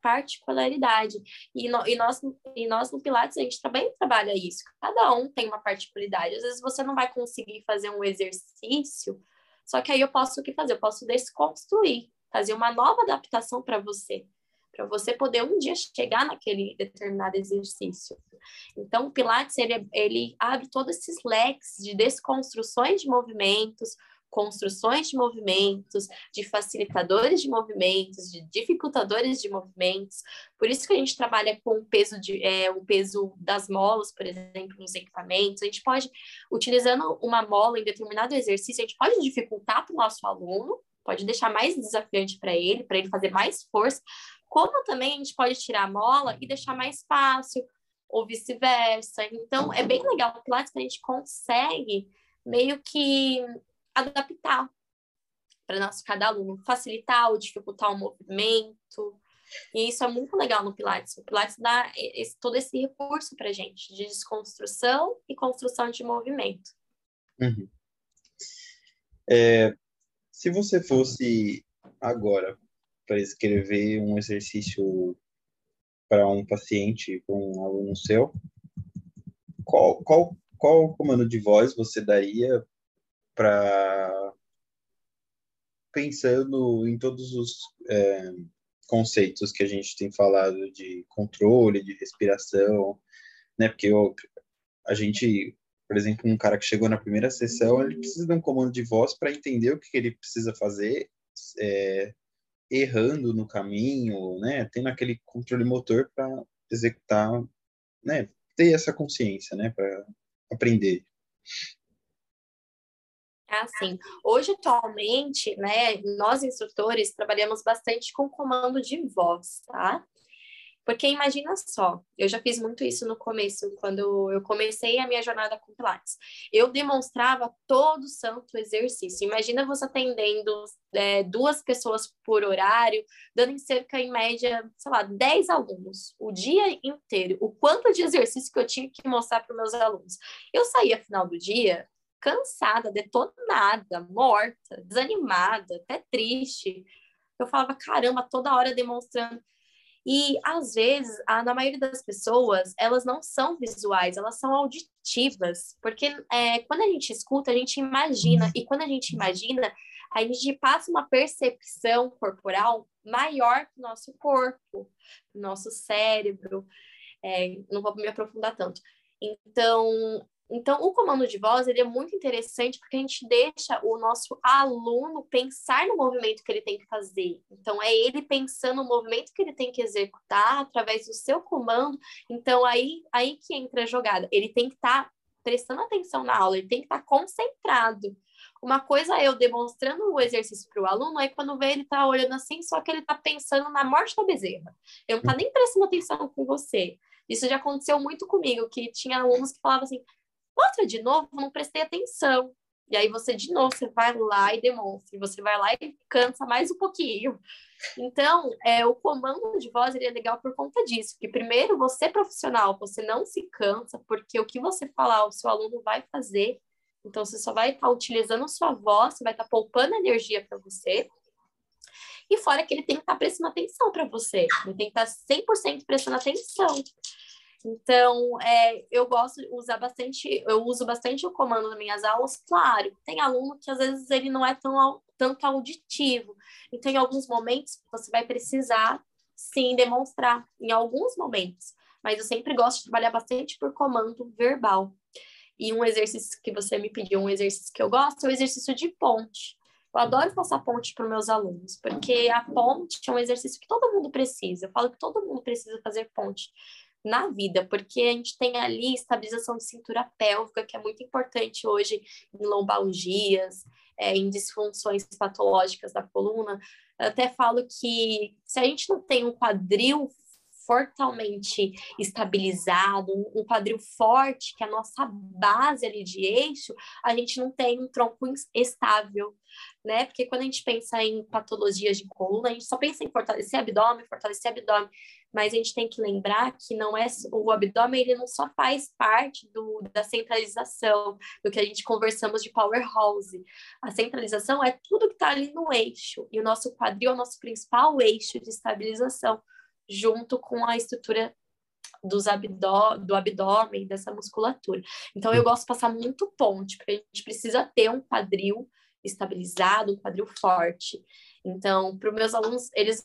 particularidade e, no, e nós e nós no Pilates a gente também trabalha isso. Cada um tem uma particularidade. Às vezes você não vai conseguir fazer um exercício, só que aí eu posso o que fazer? Eu posso desconstruir, fazer uma nova adaptação para você para você poder um dia chegar naquele determinado exercício. Então, o Pilates, ele, ele abre todos esses leques de desconstruções de movimentos, construções de movimentos, de facilitadores de movimentos, de dificultadores de movimentos. Por isso que a gente trabalha com o peso, de, é, o peso das molas, por exemplo, nos equipamentos. A gente pode, utilizando uma mola em determinado exercício, a gente pode dificultar para o nosso aluno, pode deixar mais desafiante para ele, para ele fazer mais força, como também a gente pode tirar a mola e deixar mais fácil, ou vice-versa. Então, é bem legal o Pilates que a gente consegue meio que adaptar para nosso cada aluno, facilitar ou dificultar o movimento. E isso é muito legal no Pilates. O Pilates dá esse, todo esse recurso para gente de desconstrução e construção de movimento. Uhum. É, se você fosse agora para escrever um exercício para um paciente, para um aluno seu, qual, qual, qual comando de voz você daria para pensando em todos os é, conceitos que a gente tem falado de controle, de respiração, né? Porque eu, a gente, por exemplo, um cara que chegou na primeira sessão, ele precisa de um comando de voz para entender o que ele precisa fazer, é, errando no caminho, né? Tendo aquele controle motor para executar, né? Ter essa consciência, né? Para aprender. Assim, hoje atualmente, né, nós instrutores trabalhamos bastante com comando de voz, tá? Porque imagina só, eu já fiz muito isso no começo, quando eu comecei a minha jornada com Pilates. Eu demonstrava todo santo exercício. Imagina você atendendo é, duas pessoas por horário, dando em cerca, em média, sei lá, 10 alunos, o dia inteiro. O quanto de exercício que eu tinha que mostrar para meus alunos. Eu saía final do dia cansada, detonada, morta, desanimada, até triste. Eu falava, caramba, toda hora demonstrando. E às vezes, a, na maioria das pessoas, elas não são visuais, elas são auditivas, porque é, quando a gente escuta, a gente imagina, e quando a gente imagina, a gente passa uma percepção corporal maior que o nosso corpo, nosso cérebro. É, não vou me aprofundar tanto. Então, então, o comando de voz ele é muito interessante porque a gente deixa o nosso aluno pensar no movimento que ele tem que fazer. Então, é ele pensando no movimento que ele tem que executar através do seu comando. Então, aí, aí que entra a jogada. Ele tem que estar tá prestando atenção na aula, ele tem que estar tá concentrado. Uma coisa é eu demonstrando o exercício para o aluno, aí quando vê ele está olhando assim, só que ele está pensando na morte da bezerra. Ele não está nem prestando atenção com você. Isso já aconteceu muito comigo, que tinha alunos que falavam assim, Mostra de novo, não prestei atenção. E aí você, de novo, você vai lá e demonstra. Você vai lá e cansa mais um pouquinho. Então, é, o comando de voz ele é legal por conta disso. Que primeiro, você profissional, você não se cansa, porque o que você falar, o seu aluno vai fazer. Então, você só vai estar tá utilizando sua voz, você vai estar tá poupando energia para você. E fora que ele tem que estar tá prestando atenção para você. Ele tem que estar 100% prestando atenção. Então, é, eu gosto de usar bastante, eu uso bastante o comando nas minhas aulas. Claro, tem aluno que às vezes ele não é tão tanto auditivo. Então, em alguns momentos, você vai precisar sim demonstrar, em alguns momentos. Mas eu sempre gosto de trabalhar bastante por comando verbal. E um exercício que você me pediu, um exercício que eu gosto, é o exercício de ponte. Eu adoro passar ponte para meus alunos, porque a ponte é um exercício que todo mundo precisa. Eu falo que todo mundo precisa fazer ponte na vida, porque a gente tem ali estabilização de cintura pélvica, que é muito importante hoje em lombalgias, é, em disfunções patológicas da coluna. Eu até falo que se a gente não tem um quadril fortemente estabilizado, um quadril forte, que é a nossa base ali de eixo, a gente não tem um tronco estável, né? Porque quando a gente pensa em patologias de coluna, a gente só pensa em fortalecer abdômen, fortalecer abdômen mas a gente tem que lembrar que não é o abdômen ele não só faz parte do, da centralização do que a gente conversamos de powerhouse. A centralização é tudo que está ali no eixo e o nosso quadril é o nosso principal eixo de estabilização, junto com a estrutura dos abdó do abdômen, dessa musculatura. Então eu gosto de passar muito ponte, porque a gente precisa ter um quadril estabilizado, um quadril forte. Então, para os meus alunos, eles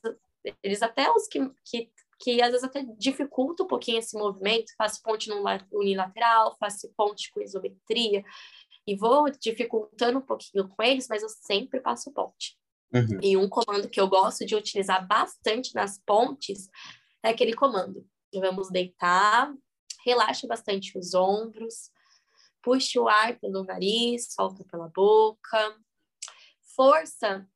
eles até os que, que que às vezes até dificulta um pouquinho esse movimento, faço ponte unilateral, faço ponte com isometria, e vou dificultando um pouquinho com eles, mas eu sempre passo ponte. Uhum. E um comando que eu gosto de utilizar bastante nas pontes é aquele comando. Vamos deitar, relaxa bastante os ombros, puxa o ar pelo nariz, solta pela boca, força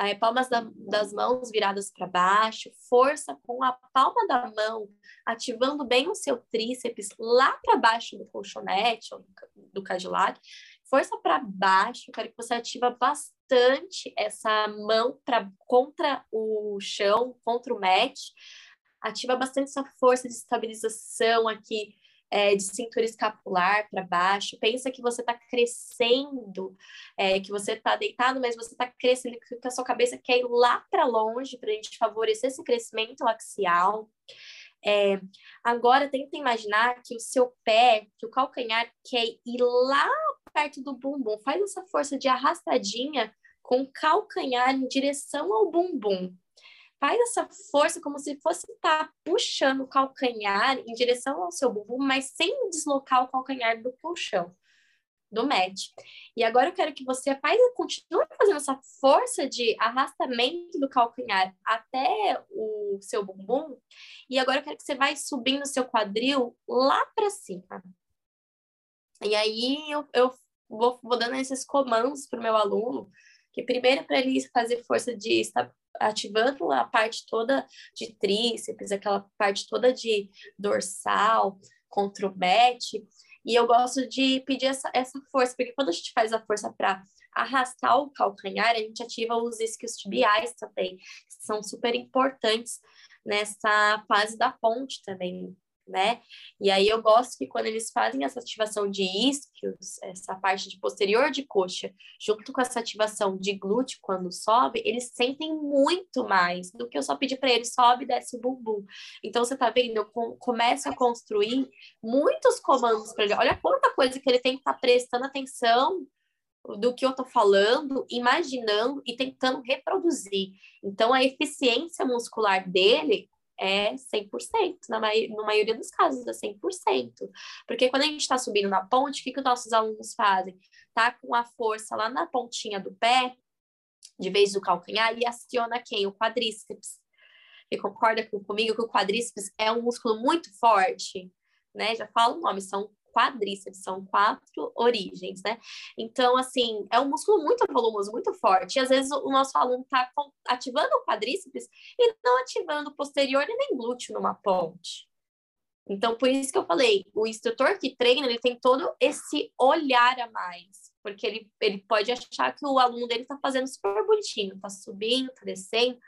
é, palmas da, das mãos viradas para baixo, força com a palma da mão, ativando bem o seu tríceps lá para baixo do colchonete ou do, cadillac, força para baixo, quero que você ativa bastante essa mão pra, contra o chão, contra o mat, ativa bastante essa força de estabilização aqui é, de cintura escapular para baixo. Pensa que você está crescendo, é, que você está deitado, mas você está crescendo, que a sua cabeça quer ir lá para longe para a gente favorecer esse crescimento axial. É, agora, tenta imaginar que o seu pé, que o calcanhar quer ir lá perto do bumbum. Faz essa força de arrastadinha com o calcanhar em direção ao bumbum. Faz essa força como se fosse estar tá puxando o calcanhar em direção ao seu bumbum, mas sem deslocar o calcanhar do colchão, do mat. E agora eu quero que você faz, continue fazendo essa força de arrastamento do calcanhar até o seu bumbum. E agora eu quero que você vai subindo o seu quadril lá para cima. E aí eu, eu vou, vou dando esses comandos para o meu aluno, que primeiro para ele fazer força de estar ativando a parte toda de tríceps, aquela parte toda de dorsal, bet. E eu gosto de pedir essa, essa força, porque quando a gente faz a força para arrastar o calcanhar, a gente ativa os isquios tibiais também, que são super importantes nessa fase da ponte também né? E aí eu gosto que quando eles fazem essa ativação de isquios, essa parte de posterior de coxa, junto com essa ativação de glúteo quando sobe, eles sentem muito mais do que eu só pedir para eles sobe e desce o bumbum. Então você tá vendo, eu começo a construir muitos comandos para ele. Olha quanta coisa que ele tem que estar tá prestando atenção do que eu tô falando, imaginando e tentando reproduzir. Então a eficiência muscular dele é 100%, na, na maioria dos casos é 100%. Porque quando a gente está subindo na ponte, o que, que os nossos alunos fazem? Tá com a força lá na pontinha do pé, de vez do calcanhar, e aciona quem? O quadríceps. E concorda comigo que o quadríceps é um músculo muito forte, né? Já falo o nome, são quadríceps, são quatro origens, né? Então, assim, é um músculo muito volumoso, muito forte. E às vezes o nosso aluno está ativando o quadríceps e não ativando o posterior e nem glúteo numa ponte. Então, por isso que eu falei, o instrutor que treina, ele tem todo esse olhar a mais, porque ele, ele pode achar que o aluno dele está fazendo super bonitinho, está subindo, está descendo,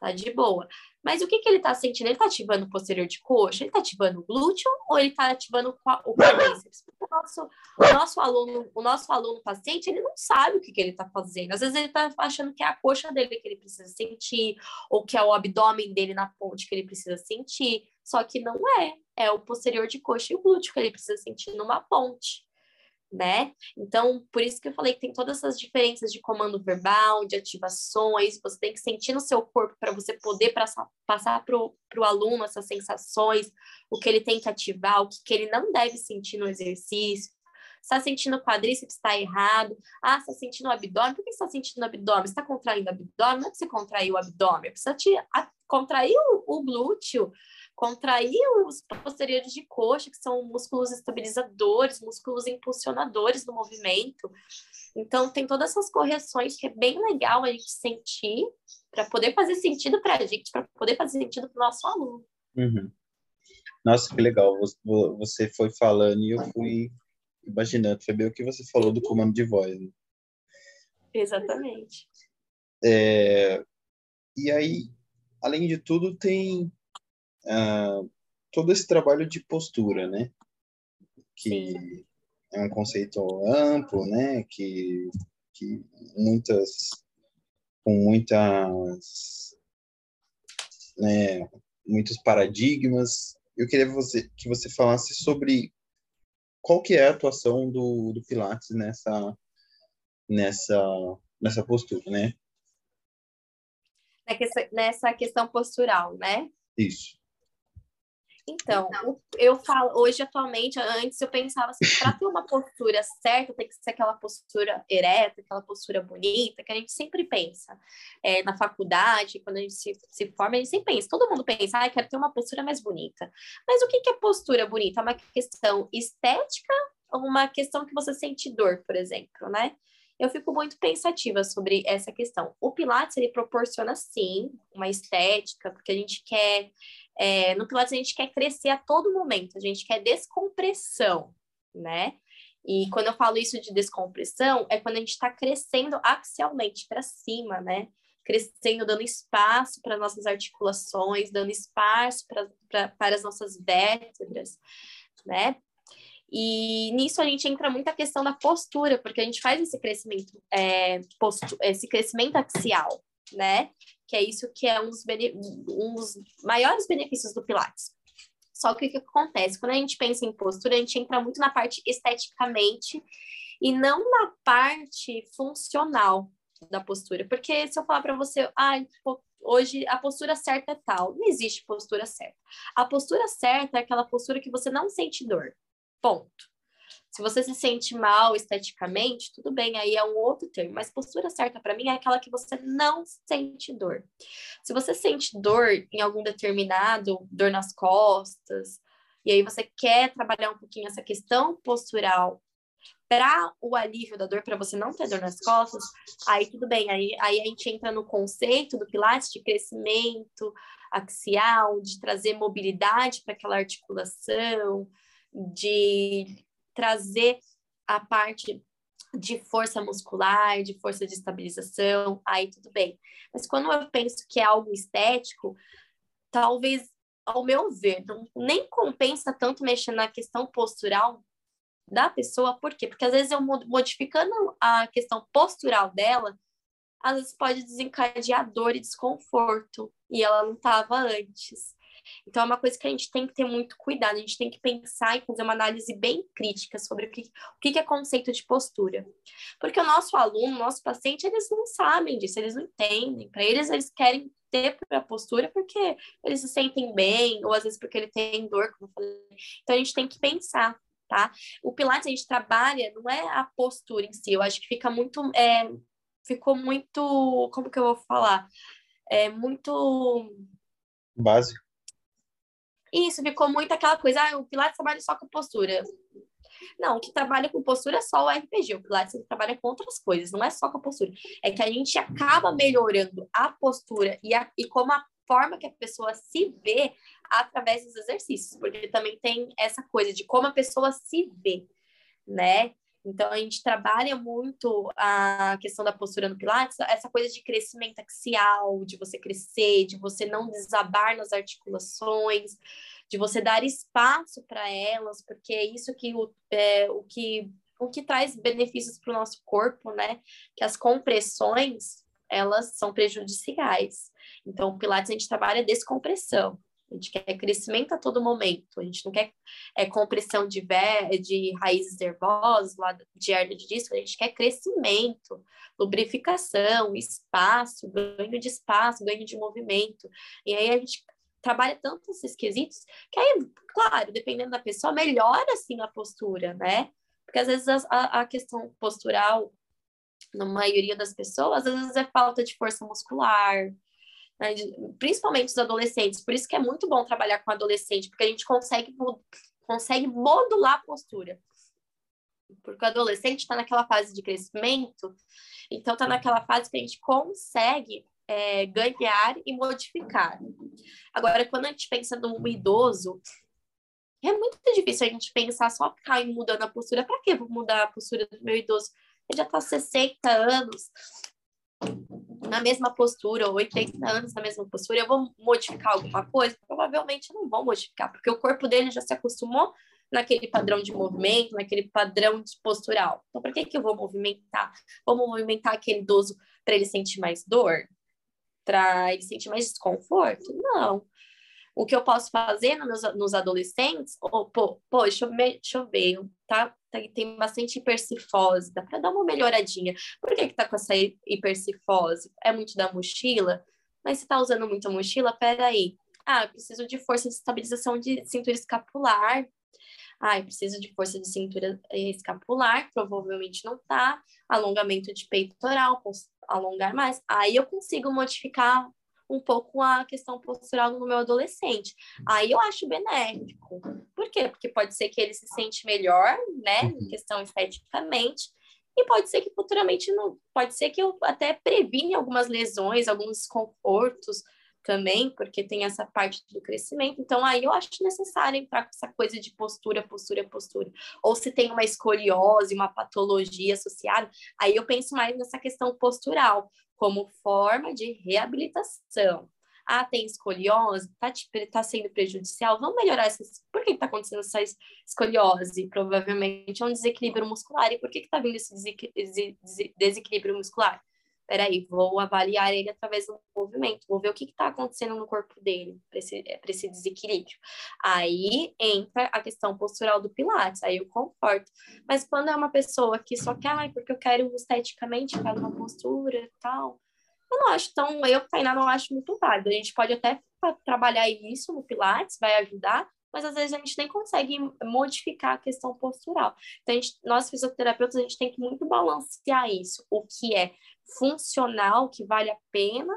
tá de boa. Mas o que, que ele está sentindo? Ele está ativando o posterior de coxa? Ele está ativando o glúteo ou ele está ativando o quadríceps? O nosso, o nosso aluno, o nosso aluno paciente, ele não sabe o que, que ele está fazendo. Às vezes ele está achando que é a coxa dele que ele precisa sentir, ou que é o abdômen dele na ponte que ele precisa sentir. Só que não é. É o posterior de coxa e o glúteo que ele precisa sentir numa ponte né? Então, por isso que eu falei que tem todas essas diferenças de comando verbal, de ativações, você tem que sentir no seu corpo para você poder passar, para o aluno essas sensações, o que ele tem que ativar, o que, que ele não deve sentir no exercício. Está sentindo o quadríceps, está errado. Ah, está sentindo o abdômen. Por que está sentindo o abdômen? está contraindo o abdômen? Não é que você contraiu o abdômen, precisa te, a, contrair o, o glúteo, contrair os posteriores de coxa, que são músculos estabilizadores, músculos impulsionadores do movimento. Então, tem todas essas correções que é bem legal a gente sentir para poder fazer sentido para a gente, para poder fazer sentido para o nosso aluno. Uhum. Nossa, que legal. Você foi falando e eu fui imaginando. Foi bem o que você falou do comando de voz. Né? Exatamente. É... E aí, além de tudo, tem uh, todo esse trabalho de postura, né? Que Sim. é um conceito amplo, né? Que, que muitas, com muitas, né? Muitos paradigmas. Eu queria você, que você falasse sobre qual que é a atuação do, do Pilates nessa, nessa, nessa postura, né? Nessa questão postural, né? Isso. Então, eu falo, hoje, atualmente, antes eu pensava assim, para ter uma postura certa, tem que ser aquela postura ereta, aquela postura bonita, que a gente sempre pensa. É, na faculdade, quando a gente se, se forma, a gente sempre pensa, todo mundo pensa, ah, quero ter uma postura mais bonita. Mas o que, que é postura bonita? É uma questão estética ou uma questão que você sente dor, por exemplo, né? eu fico muito pensativa sobre essa questão. O Pilates, ele proporciona, sim, uma estética, porque a gente quer é, no Pilates a gente quer crescer a todo momento, a gente quer descompressão, né? E quando eu falo isso de descompressão, é quando a gente está crescendo axialmente para cima, né? Crescendo, dando espaço para nossas articulações, dando espaço pra, pra, para as nossas vértebras. né? E nisso a gente entra muito a questão da postura, porque a gente faz esse crescimento, é, postu, esse crescimento axial, né? Que é isso que é um dos, um dos maiores benefícios do Pilates. Só que o que acontece? Quando a gente pensa em postura, a gente entra muito na parte esteticamente e não na parte funcional da postura. Porque se eu falar para você, ah, hoje a postura certa é tal, não existe postura certa. A postura certa é aquela postura que você não sente dor. Ponto. Se você se sente mal esteticamente, tudo bem, aí é um outro termo, mas postura certa para mim é aquela que você não sente dor. Se você sente dor em algum determinado, dor nas costas, e aí você quer trabalhar um pouquinho essa questão postural para o alívio da dor, para você não ter dor nas costas, aí tudo bem, aí, aí a gente entra no conceito do Pilates de crescimento axial, de trazer mobilidade para aquela articulação, de trazer a parte de força muscular, de força de estabilização, aí tudo bem. Mas quando eu penso que é algo estético, talvez, ao meu ver, não, nem compensa tanto mexer na questão postural da pessoa, por quê? Porque às vezes eu modificando a questão postural dela, às vezes pode desencadear dor e desconforto, e ela não estava antes. Então, é uma coisa que a gente tem que ter muito cuidado, a gente tem que pensar e fazer uma análise bem crítica sobre o que, o que é conceito de postura. Porque o nosso aluno, o nosso paciente, eles não sabem disso, eles não entendem. Para eles, eles querem ter a postura porque eles se sentem bem, ou às vezes porque ele tem dor, como eu falei. Então, a gente tem que pensar. Tá? O Pilates a gente trabalha, não é a postura em si, eu acho que fica muito, é, ficou muito, como que eu vou falar? É muito básico. Isso, ficou muito aquela coisa, ah, o Pilates trabalha só com postura. Não, o que trabalha com postura é só o RPG. O Pilates trabalha com outras coisas, não é só com a postura. É que a gente acaba melhorando a postura e, a, e como a forma que a pessoa se vê através dos exercícios, porque também tem essa coisa de como a pessoa se vê, né? Então, a gente trabalha muito a questão da postura no Pilates, essa coisa de crescimento axial, de você crescer, de você não desabar nas articulações, de você dar espaço para elas, porque é isso que o, é, o que o que traz benefícios para o nosso corpo, né? Que as compressões elas são prejudiciais. Então, o Pilates a gente trabalha descompressão. A gente quer crescimento a todo momento. A gente não quer é, compressão de, de raízes nervosas, de hernia de disco. A gente quer crescimento, lubrificação, espaço, ganho de espaço, ganho de movimento. E aí a gente trabalha tanto esses quesitos que aí, claro, dependendo da pessoa, melhora assim a postura, né? Porque às vezes a, a questão postural, na maioria das pessoas, às vezes é falta de força muscular, né, principalmente os adolescentes. Por isso que é muito bom trabalhar com adolescente, porque a gente consegue, consegue modular a postura. Porque o adolescente está naquela fase de crescimento, então está naquela fase que a gente consegue é, ganhar e modificar. Agora, quando a gente pensa num idoso, é muito difícil a gente pensar só ficar mudando a postura. Para que vou mudar a postura do meu idoso? Ele já está 60 anos, na mesma postura, ou 80 anos na mesma postura, eu vou modificar alguma coisa? Provavelmente não vou modificar, porque o corpo dele já se acostumou naquele padrão de movimento, naquele padrão de postural. Então, para que, que eu vou movimentar? Vamos movimentar aquele idoso para ele sentir mais dor? Para ele sentir mais desconforto? Não. O que eu posso fazer nos, nos adolescentes, oh, pô, pô, eu, deixa eu ver, tá? Tem bastante hipercifose, dá para dar uma melhoradinha. Por que que tá com essa hipercifose? É muito da mochila? Mas se tá usando muito a mochila, peraí. Ah, eu preciso de força de estabilização de cintura escapular. Ah, eu preciso de força de cintura escapular, provavelmente não tá. Alongamento de peitoral, alongar mais. Aí eu consigo modificar um pouco a questão postural no meu adolescente. Aí eu acho benéfico. Por quê? Porque pode ser que ele se sente melhor, né, em uhum. questão esteticamente, e pode ser que futuramente não, pode ser que eu até previne algumas lesões, alguns desconfortos também, porque tem essa parte do crescimento. Então aí eu acho necessário entrar com essa coisa de postura, postura, postura. Ou se tem uma escoliose, uma patologia associada, aí eu penso mais nessa questão postural, como forma de reabilitação. Ah, tem escoliose, tá, tá sendo prejudicial, vamos melhorar essas. Por que está acontecendo essa escoliose? Provavelmente é um desequilíbrio muscular. E por que está vindo esse desequilíbrio muscular? Peraí, vou avaliar ele através do movimento, vou ver o que está acontecendo no corpo dele para esse, esse desequilíbrio. Aí entra a questão postural do Pilates, aí eu conforto. Mas quando é uma pessoa que só quer, ah, porque eu quero esteticamente, quero uma postura e tal, eu não acho tão, eu, Tainá, não acho muito válido. A gente pode até trabalhar isso no Pilates, vai ajudar, mas às vezes a gente nem consegue modificar a questão postural. Então, gente, nós fisioterapeutas, a gente tem que muito balancear isso, o que é funcional, que vale a pena,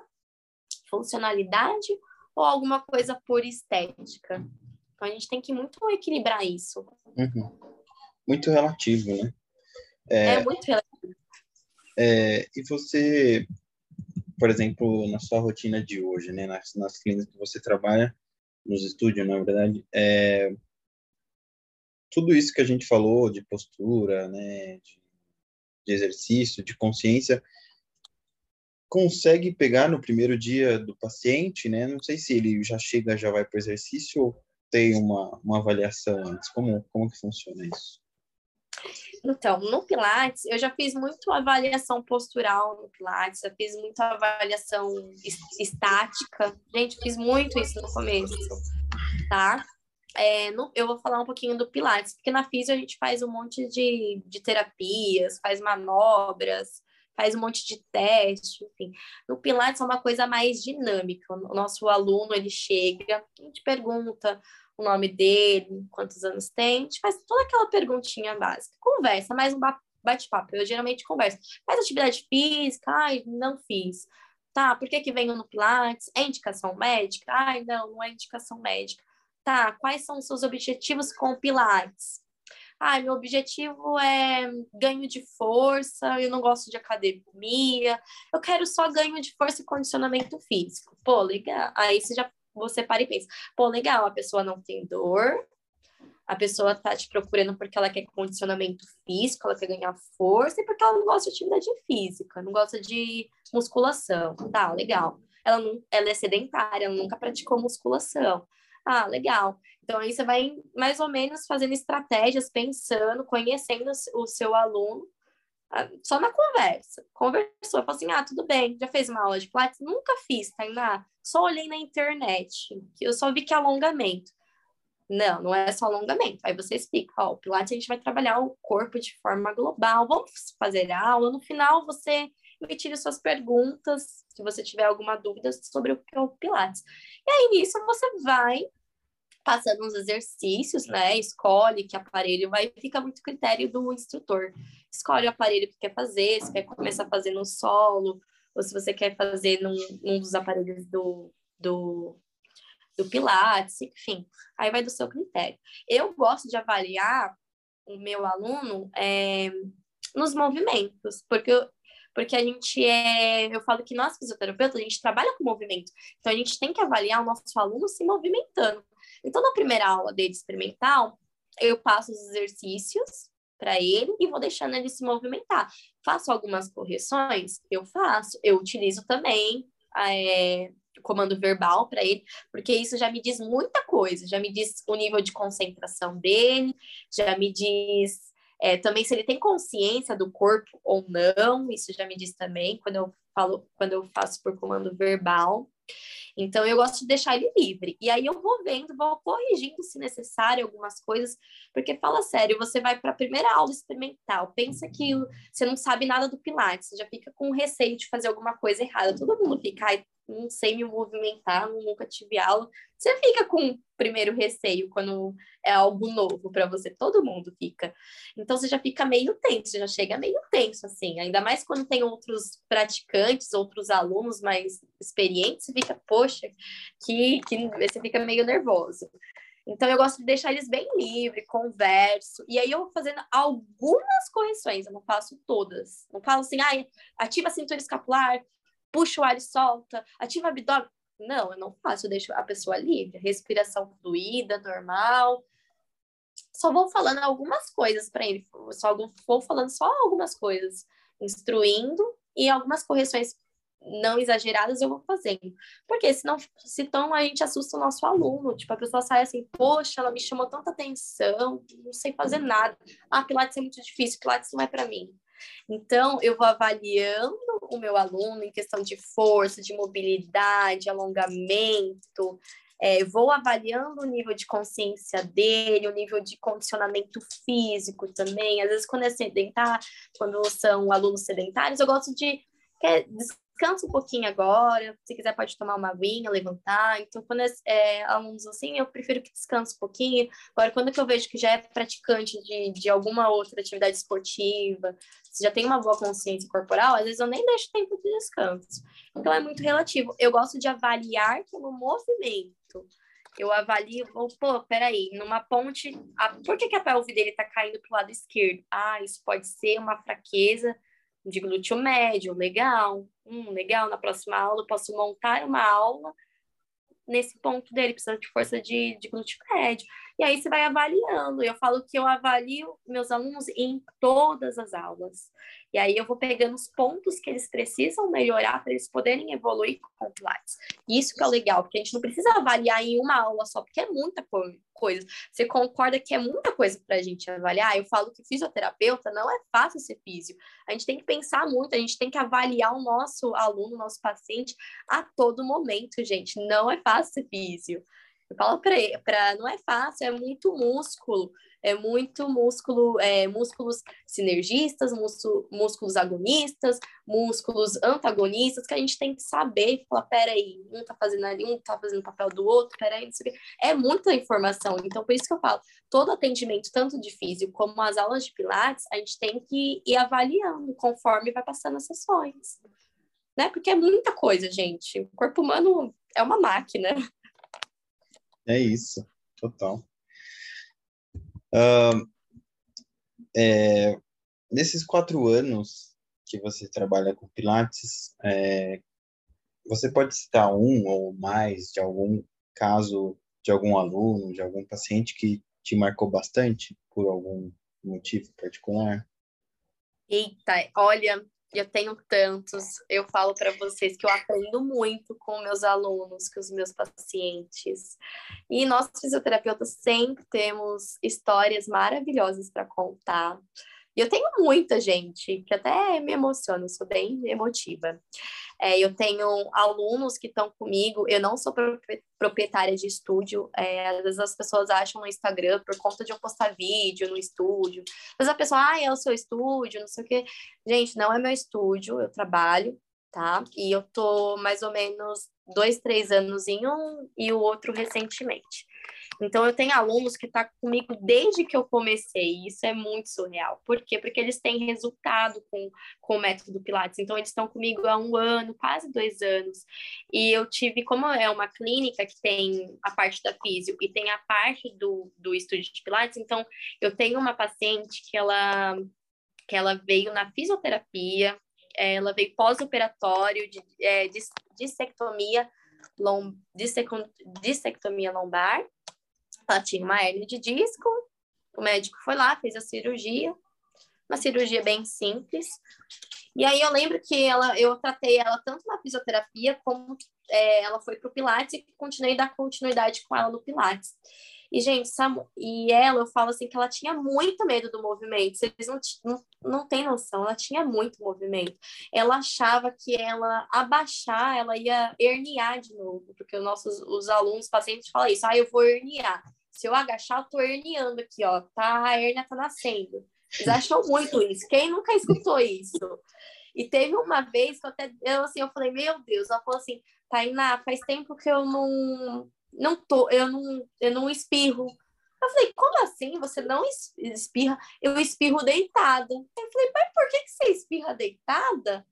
funcionalidade, ou alguma coisa por estética. Então, a gente tem que muito equilibrar isso. Uhum. Muito relativo, né? É, é muito relativo. É, e você, por exemplo, na sua rotina de hoje, né, nas, nas clínicas que você trabalha, nos estúdios, na verdade, é, tudo isso que a gente falou de postura, né, de, de exercício, de consciência, consegue pegar no primeiro dia do paciente, né? Não sei se ele já chega, já vai para o exercício ou tem uma, uma avaliação antes. Como, como que funciona isso? Então, no Pilates, eu já fiz muito avaliação postural no Pilates, eu fiz muita avaliação estática. Gente, fiz muito isso no começo, tá? É, no, eu vou falar um pouquinho do Pilates, porque na física a gente faz um monte de, de terapias, faz manobras, faz um monte de teste, enfim. No Pilates é uma coisa mais dinâmica. O nosso aluno, ele chega, a gente pergunta o nome dele, quantos anos tem, a gente faz toda aquela perguntinha básica. Conversa, mais um bate-papo. Eu geralmente converso. Faz atividade física? Ai, não fiz. Tá, por que que venho no Pilates? É indicação médica? Ai, não, não é indicação médica. Tá, quais são os seus objetivos com o Pilates? ah, meu objetivo é ganho de força, eu não gosto de academia, eu quero só ganho de força e condicionamento físico. Pô, legal. Aí você já você para e pensa, pô, legal, a pessoa não tem dor, a pessoa tá te procurando porque ela quer condicionamento físico, ela quer ganhar força e porque ela não gosta de atividade física, não gosta de musculação. Tá, legal. Ela, não, ela é sedentária, ela nunca praticou musculação. Ah, legal. Então, aí você vai mais ou menos fazendo estratégias, pensando, conhecendo o seu aluno, só na conversa. Conversou, falou assim: ah, tudo bem, já fez uma aula de Pilates? Nunca fiz, Tainá. Só olhei na internet, que eu só vi que é alongamento. Não, não é só alongamento. Aí você explica, ó, o Pilates a gente vai trabalhar o corpo de forma global, vamos fazer a aula. No final, você me tire suas perguntas, se você tiver alguma dúvida sobre o que é o Pilates. E aí, nisso, você vai passando uns exercícios, né? Escolhe que aparelho vai, fica muito critério do instrutor. Escolhe o aparelho que quer fazer, se quer começar a fazer no solo, ou se você quer fazer num, num dos aparelhos do, do, do Pilates, enfim, aí vai do seu critério. Eu gosto de avaliar o meu aluno é, nos movimentos, porque eu, porque a gente é, eu falo que nós fisioterapeutas, a gente trabalha com movimento, então a gente tem que avaliar o nosso aluno se movimentando. Então, na primeira aula dele experimental, eu passo os exercícios para ele e vou deixando ele se movimentar. Faço algumas correções? Eu faço. Eu utilizo também é, comando verbal para ele, porque isso já me diz muita coisa. Já me diz o nível de concentração dele, já me diz é, também se ele tem consciência do corpo ou não. Isso já me diz também quando eu falo, quando eu faço por comando verbal. Então, eu gosto de deixar ele livre. E aí eu vou vendo, vou corrigindo se necessário algumas coisas, porque fala sério, você vai para a primeira aula experimental, pensa que você não sabe nada do Pilates, você já fica com receio de fazer alguma coisa errada. Todo mundo fica, ai, não sei me movimentar, nunca tive aula. Você fica com primeiro receio quando é algo novo para você, todo mundo fica. Então você já fica meio tenso, já chega meio tenso assim, ainda mais quando tem outros praticantes, outros alunos mais experientes, você fica, poxa, que, que você fica meio nervoso. Então eu gosto de deixar eles bem livre, converso, e aí eu vou fazendo algumas correções, eu não faço todas. Não falo assim, ah, ativa a cintura escapular, puxa o ar e solta, ativa o abdômen. Não, eu não faço, eu deixo a pessoa livre, respiração fluida, normal. Só vou falando algumas coisas para ele, só vou falando só algumas coisas, instruindo e algumas correções não exageradas, eu vou fazendo. Porque senão, senão a gente assusta o nosso aluno. Tipo, a pessoa sai assim, poxa, ela me chamou tanta atenção, não sei fazer nada. Ah, Pilates é muito difícil, Pilates não é para mim. Então, eu vou avaliando o meu aluno em questão de força, de mobilidade, alongamento, é, vou avaliando o nível de consciência dele, o nível de condicionamento físico também. Às vezes, quando é sedentar, quando são alunos sedentários, eu gosto de quer, descansa um pouquinho agora, se quiser pode tomar uma aguinha, levantar. Então, quando é, alunos assim, eu prefiro que descanse um pouquinho. Agora, quando eu vejo que já é praticante de, de alguma outra atividade esportiva, se já tem uma boa consciência corporal, às vezes eu nem deixo tempo de descanso. Então, é muito relativo. Eu gosto de avaliar pelo movimento. Eu avalio, oh, pô, peraí, numa ponte, a, por que, que a pelve dele tá caindo pro lado esquerdo? Ah, isso pode ser uma fraqueza de glúteo médio, legal. Hum, legal, na próxima aula eu posso montar uma aula nesse ponto dele, precisa de força de, de glúteo médio. E aí você vai avaliando. Eu falo que eu avalio meus alunos em todas as aulas. E aí eu vou pegando os pontos que eles precisam melhorar para eles poderem evoluir com o Pilates. Isso que é legal, porque a gente não precisa avaliar em uma aula só, porque é muita coisa. Você concorda que é muita coisa para a gente avaliar? Eu falo que fisioterapeuta não é fácil ser físio. A gente tem que pensar muito, a gente tem que avaliar o nosso aluno, o nosso paciente a todo momento, gente. Não é fácil ser físio. Eu falo para não é fácil, é muito músculo, é muito músculo, é, músculos sinergistas, músculo, músculos agonistas, músculos antagonistas, que a gente tem que saber e falar, peraí, um tá fazendo ali, um tá fazendo o papel do outro, peraí, não sei o quê. É muita informação, então por isso que eu falo, todo atendimento, tanto de físico como as aulas de pilates, a gente tem que ir avaliando conforme vai passando as sessões. Né? Porque é muita coisa, gente. O corpo humano é uma máquina. É isso, total. Uh, é, nesses quatro anos que você trabalha com Pilates, é, você pode citar um ou mais de algum caso de algum aluno, de algum paciente que te marcou bastante por algum motivo particular? Eita, olha, eu tenho tantos. Eu falo para vocês que eu aprendo muito com meus alunos, com os meus pacientes. E nós fisioterapeutas sempre temos histórias maravilhosas para contar. E eu tenho muita gente que até me emociona, sou bem emotiva. É, eu tenho alunos que estão comigo, eu não sou proprietária de estúdio, é, às vezes as pessoas acham no Instagram por conta de eu postar vídeo no estúdio, mas a pessoa, ah, é o seu estúdio, não sei o quê. Gente, não é meu estúdio, eu trabalho, tá? E eu tô mais ou menos dois, três anos em um e o outro recentemente. Então, eu tenho alunos que estão tá comigo desde que eu comecei, isso é muito surreal. Por quê? Porque eles têm resultado com, com o método Pilates. Então, eles estão comigo há um ano, quase dois anos. E eu tive, como é uma clínica que tem a parte da físio e tem a parte do, do estúdio de Pilates, então, eu tenho uma paciente que ela, que ela veio na fisioterapia, ela veio pós-operatório de, é, de dissectomia, lom, dissectomia lombar, ela tinha uma hernia de disco, o médico foi lá, fez a cirurgia, uma cirurgia bem simples. E aí eu lembro que ela, eu tratei ela tanto na fisioterapia como é, ela foi para o Pilates e continuei dar continuidade com ela no Pilates. E, gente, Samu, e ela, eu falo assim, que ela tinha muito medo do movimento. Vocês não, não, não têm noção, ela tinha muito movimento. Ela achava que ela abaixar, ela ia herniar de novo, porque os nossos os alunos, pacientes falam isso, ah, eu vou herniar. Se eu agachar, eu tô herniando aqui, ó, tá, a hernia tá nascendo. Eles acham muito isso. Quem nunca escutou isso? E teve uma vez que eu até, eu assim, eu falei, meu Deus, ela falou assim, Tainá, faz tempo que eu não, não tô, eu não, eu não espirro. Eu falei, como assim? Você não espirra? Eu espirro deitada. Eu falei, mas por que, que você espirra deitada?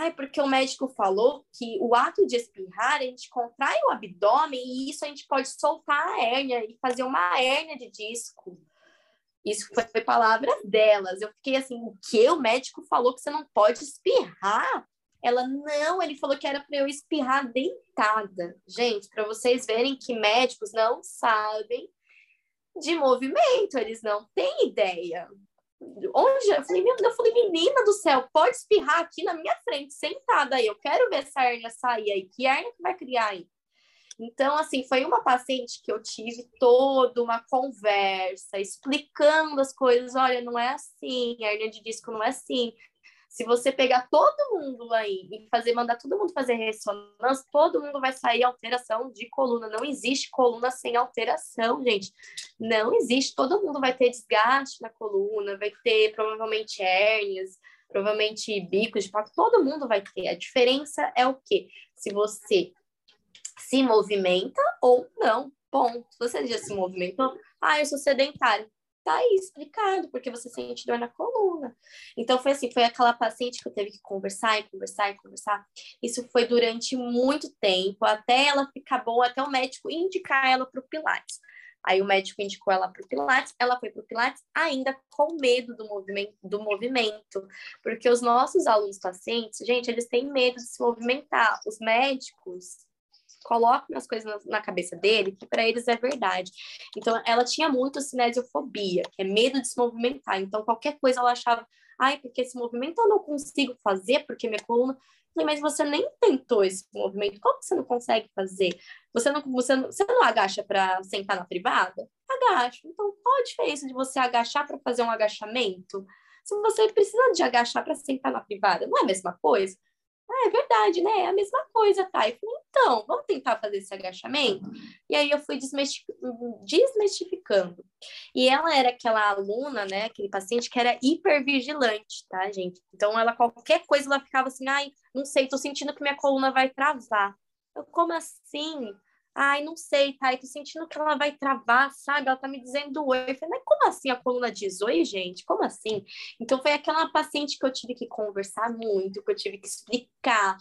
Ai, porque o médico falou que o ato de espirrar, a gente contrai o abdômen e isso a gente pode soltar a hérnia e fazer uma hérnia de disco. Isso foi, foi palavra delas. Eu fiquei assim, o que? O médico falou que você não pode espirrar? Ela, não, ele falou que era para eu espirrar deitada. Gente, para vocês verem que médicos não sabem de movimento, eles não têm ideia. Onde? Eu falei, eu falei, menina do céu, pode espirrar aqui na minha frente, sentada aí. Eu quero ver essa hérnia sair aí. Que hérnia que vai criar aí? Então, assim, foi uma paciente que eu tive toda uma conversa, explicando as coisas. Olha, não é assim, hernia de disco não é assim. Se você pegar todo mundo aí e fazer, mandar todo mundo fazer ressonância, todo mundo vai sair alteração de coluna. Não existe coluna sem alteração, gente. Não existe. Todo mundo vai ter desgaste na coluna, vai ter provavelmente hérnias, provavelmente bicos de papo. Todo mundo vai ter. A diferença é o quê? Se você se movimenta ou não. Ponto. Você já se movimentou? Ah, eu sou sedentário. Tá aí explicado, porque você sente dor na coluna. Então, foi assim, foi aquela paciente que eu teve que conversar e conversar e conversar. Isso foi durante muito tempo, até ela ficar boa, até o médico indicar ela para o Pilates. Aí o médico indicou ela para o Pilates, ela foi para o Pilates ainda com medo do movimento, do movimento, porque os nossos alunos pacientes, gente, eles têm medo de se movimentar. Os médicos, colocam as coisas na, cabeça dele que para eles é verdade. Então, ela tinha muito cinesiofobia, que é medo de se movimentar. Então, qualquer coisa ela achava, ai, porque esse movimento eu não consigo fazer, porque minha coluna. Eu falei, mas você nem tentou esse movimento, como você não consegue fazer? Você não, você não, você não agacha para sentar na privada? Agacho. Então, qual a diferença de você agachar para fazer um agachamento? Se você precisa de agachar para sentar na privada, não é a mesma coisa? Ah, é verdade, né? É a mesma coisa, tá? Eu falei, então, vamos tentar fazer esse agachamento? E aí eu fui desmistificando. E ela era aquela aluna, né? Aquele paciente que era hipervigilante, tá, gente? Então, ela, qualquer coisa, ela ficava assim, ai, não sei, tô sentindo que minha coluna vai travar. Eu, como assim? Ai, não sei, tá? Eu tô sentindo que ela vai travar, sabe? Ela tá me dizendo oi. Eu falei, mas como assim a coluna diz oi, gente? Como assim? Então foi aquela paciente que eu tive que conversar muito, que eu tive que explicar,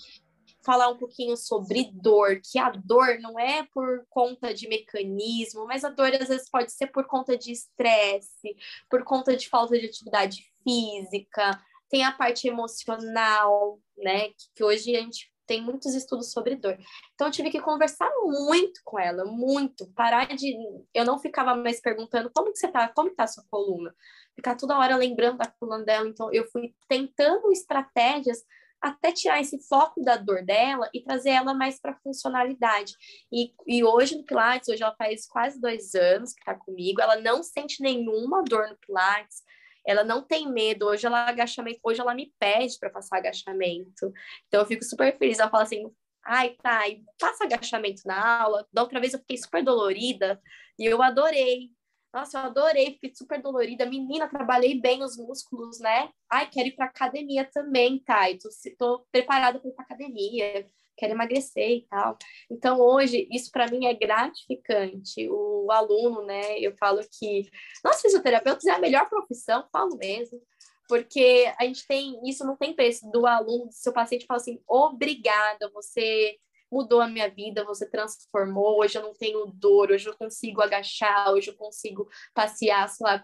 falar um pouquinho sobre dor, que a dor não é por conta de mecanismo, mas a dor às vezes pode ser por conta de estresse, por conta de falta de atividade física, tem a parte emocional, né? Que, hoje a gente tem muitos estudos sobre dor. Então eu tive que conversar muito com ela, muito, parar de eu não ficava mais perguntando como que você tá, como tá a sua coluna, ficar toda hora lembrando da coluna dela. Então eu fui tentando estratégias até tirar esse foco da dor dela e trazer ela mais para funcionalidade. E, e hoje no Pilates, hoje ela faz quase dois anos que está comigo, ela não sente nenhuma dor no Pilates, ela não tem medo. Hoje ela agachamento, hoje ela me pede para passar agachamento. Então eu fico super feliz. Ela fala assim: "Ai, tá, passa agachamento na aula". Da outra vez eu fiquei super dolorida e eu adorei. Nossa, eu adorei, fiquei super dolorida. Menina, trabalhei bem os músculos, né? Ai, quero ir para academia também, tá? Eu tô, tô preparada para ir para academia quero emagrecer e tal. Então, hoje, isso para mim é gratificante. O aluno, né, eu falo que nós fisioterapeutas é a melhor profissão, falo mesmo, porque a gente tem, isso não tem preço, do aluno, do seu paciente fala assim, obrigada, você mudou a minha vida, você transformou, hoje eu não tenho dor, hoje eu consigo agachar, hoje eu consigo passear, sei lá,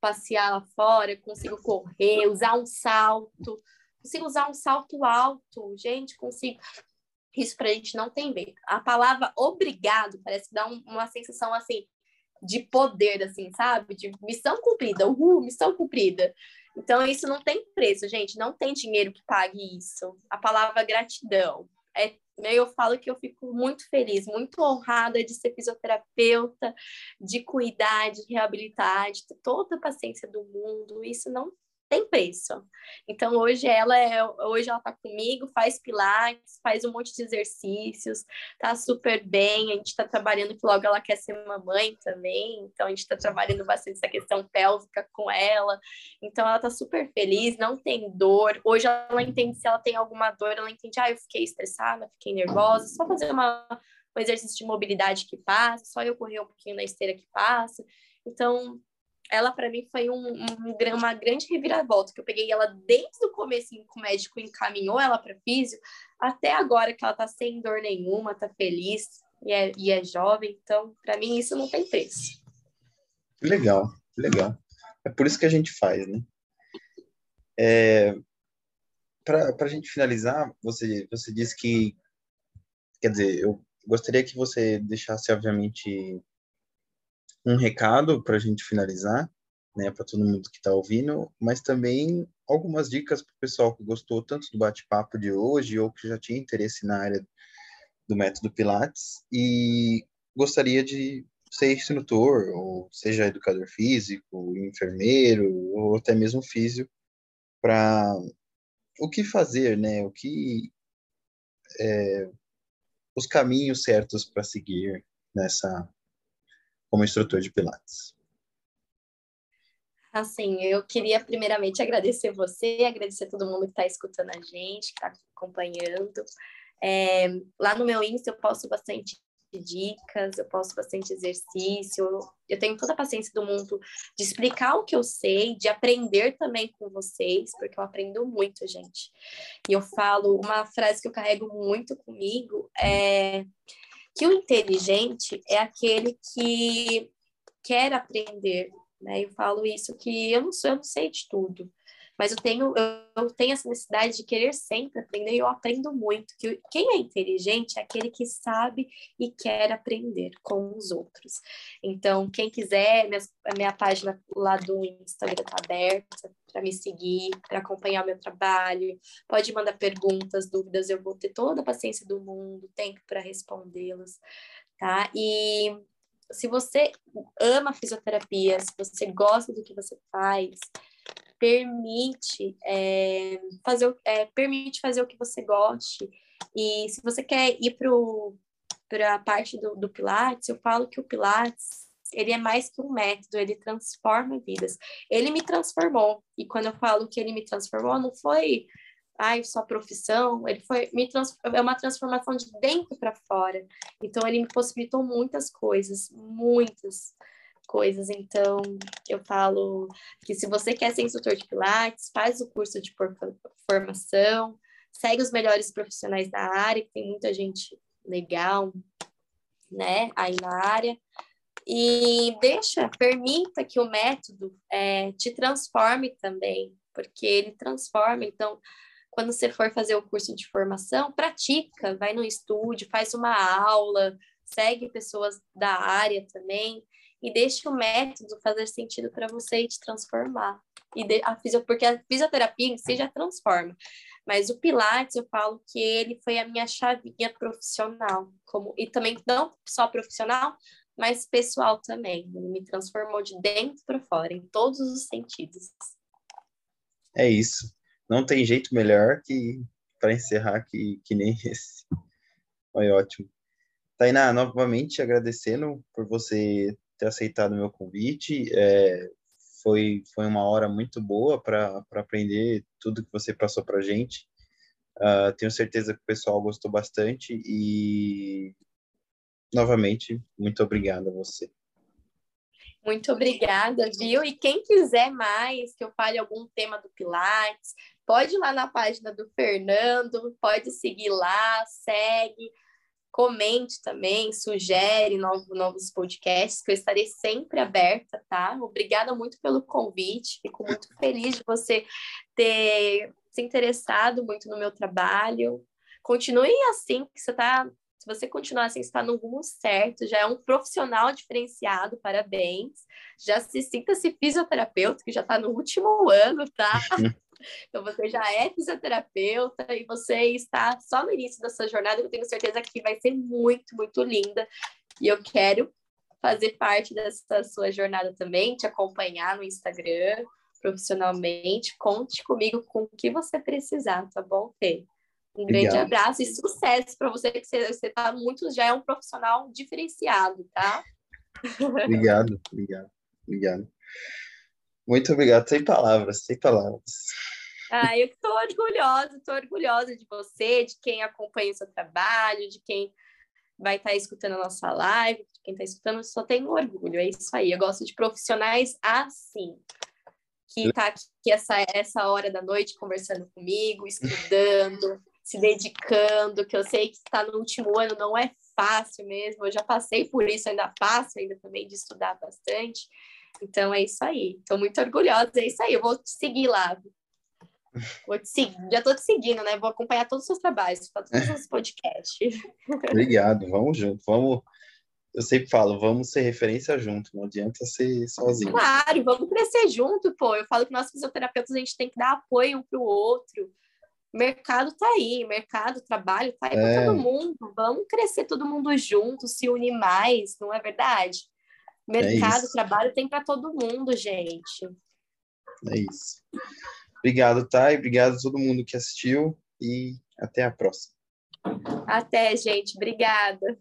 passear lá fora, consigo correr, usar um salto, consigo usar um salto alto, gente, consigo isso para a gente não tem medo. A palavra obrigado parece que dá um, uma sensação assim de poder, assim, sabe? De missão cumprida, uhul, missão cumprida. Então, isso não tem preço, gente. Não tem dinheiro que pague isso. A palavra gratidão. É, eu falo que eu fico muito feliz, muito honrada de ser fisioterapeuta, de cuidar, de reabilitar, de ter toda a paciência do mundo. Isso não tem preço. Então hoje ela é, hoje ela tá comigo, faz pilates, faz um monte de exercícios, tá super bem. A gente tá trabalhando que logo ela quer ser mamãe também, então a gente tá trabalhando bastante essa questão pélvica com ela. Então ela tá super feliz, não tem dor. Hoje ela entende se ela tem alguma dor, ela entende, ah, eu fiquei estressada, fiquei nervosa, só fazer uma um exercício de mobilidade que passa, só eu correr um pouquinho na esteira que passa. Então, ela para mim foi um, um, uma grande reviravolta, que eu peguei ela desde o começo que o médico encaminhou ela para físio, até agora que ela tá sem dor nenhuma, tá feliz e é, e é jovem, então para mim isso não tem preço. Legal, legal. É por isso que a gente faz, né? É, para a gente finalizar, você, você disse que, quer dizer, eu gostaria que você deixasse, obviamente, um recado para a gente finalizar, né, para todo mundo que está ouvindo, mas também algumas dicas para o pessoal que gostou tanto do bate-papo de hoje ou que já tinha interesse na área do método Pilates e gostaria de ser instrutor, ou seja educador físico, enfermeiro, ou até mesmo físico, para o que fazer, né? O que é, os caminhos certos para seguir nessa como instrutor de Pilates. Assim, eu queria primeiramente agradecer você, agradecer todo mundo que está escutando a gente, que está acompanhando. É, lá no meu Insta eu posto bastante dicas, eu posto bastante exercício, eu tenho toda a paciência do mundo de explicar o que eu sei, de aprender também com vocês, porque eu aprendo muito, gente. E eu falo, uma frase que eu carrego muito comigo é que o inteligente é aquele que quer aprender, né? Eu falo isso que eu não sou, eu não sei de tudo mas eu tenho, eu, tenho essa necessidade de querer sempre aprender e eu aprendo muito. Que quem é inteligente é aquele que sabe e quer aprender com os outros. Então, quem quiser, minha, a minha página lá do Instagram está aberta para me seguir, para acompanhar o meu trabalho. Pode mandar perguntas, dúvidas, eu vou ter toda a paciência do mundo, tempo para respondê-las, tá? E se você ama fisioterapia, se você gosta do que você faz, permite é, fazer é, permite fazer o que você goste e se você quer ir para a parte do, do Pilates eu falo que o Pilates ele é mais que um método, ele transforma vidas. Ele me transformou. E quando eu falo que ele me transformou, não foi ai, só profissão, ele foi me trans, é uma transformação de dentro para fora. Então ele me possibilitou muitas coisas, muitas coisas. Então, eu falo que se você quer ser instrutor de Pilates, faz o curso de formação, segue os melhores profissionais da área, que tem muita gente legal, né, aí na área. E deixa, permita que o método é, te transforme também, porque ele transforma. Então, quando você for fazer o curso de formação, pratica, vai no estúdio, faz uma aula, segue pessoas da área também, e deixe o método fazer sentido para você e te transformar. E de, a fisio, porque a fisioterapia em si já transforma. Mas o Pilates, eu falo que ele foi a minha chavinha profissional, como e também não só profissional, mas pessoal também. Ele me transformou de dentro para fora, em todos os sentidos. É isso. Não tem jeito melhor que para encerrar que, que nem esse. Foi ótimo. Tainá, novamente agradecendo por você ter aceitado o meu convite. É, foi, foi uma hora muito boa para aprender tudo que você passou para a gente. Uh, tenho certeza que o pessoal gostou bastante e, novamente, muito obrigado a você. Muito obrigada, viu? E quem quiser mais que eu fale algum tema do Pilates, pode ir lá na página do Fernando, pode seguir lá, segue comente também, sugere novo, novos podcasts, que eu estarei sempre aberta, tá? Obrigada muito pelo convite, fico muito feliz de você ter se interessado muito no meu trabalho. Continue assim, que você tá. Se você continuar assim, está no rumo certo, já é um profissional diferenciado, parabéns. Já se sinta-se fisioterapeuta, que já está no último ano, tá? Então, você já é fisioterapeuta e você está só no início da sua jornada. Eu tenho certeza que vai ser muito, muito linda. E eu quero fazer parte dessa sua jornada também, te acompanhar no Instagram profissionalmente. Conte comigo com o que você precisar, tá bom, Fê? Um grande Obrigado. abraço e sucesso para você, que você está muito, já é um profissional diferenciado, tá? Obrigado, obrigado, obrigado. Muito obrigado, sem palavras, sem palavras. Ah, eu estou orgulhosa, estou orgulhosa de você, de quem acompanha o seu trabalho, de quem vai estar tá escutando a nossa live, de quem está escutando, só tenho orgulho, é isso aí. Eu gosto de profissionais assim, que está aqui essa, essa hora da noite conversando comigo, estudando, se dedicando, que eu sei que está no último ano, não é fácil mesmo, eu já passei por isso, ainda passo ainda também de estudar bastante. Então é isso aí. Estou muito orgulhosa, é isso aí. Eu vou te seguir lá. Vou te seguir, já estou te seguindo, né? Vou acompanhar todos os seus trabalhos, todos os seus podcasts. Obrigado, vamos junto, vamos, eu sempre falo, vamos ser referência junto, não adianta ser sozinho. Claro, vamos crescer junto, pô. Eu falo que nós fisioterapeutas a gente tem que dar apoio um para o outro. O mercado tá aí, mercado, trabalho tá aí é. para todo mundo. Vamos crescer todo mundo junto, se unir mais, não é verdade? Mercado, é trabalho tem para todo mundo, gente. É isso. Obrigado, Thay. Obrigado a todo mundo que assistiu e até a próxima. Até, gente. Obrigada.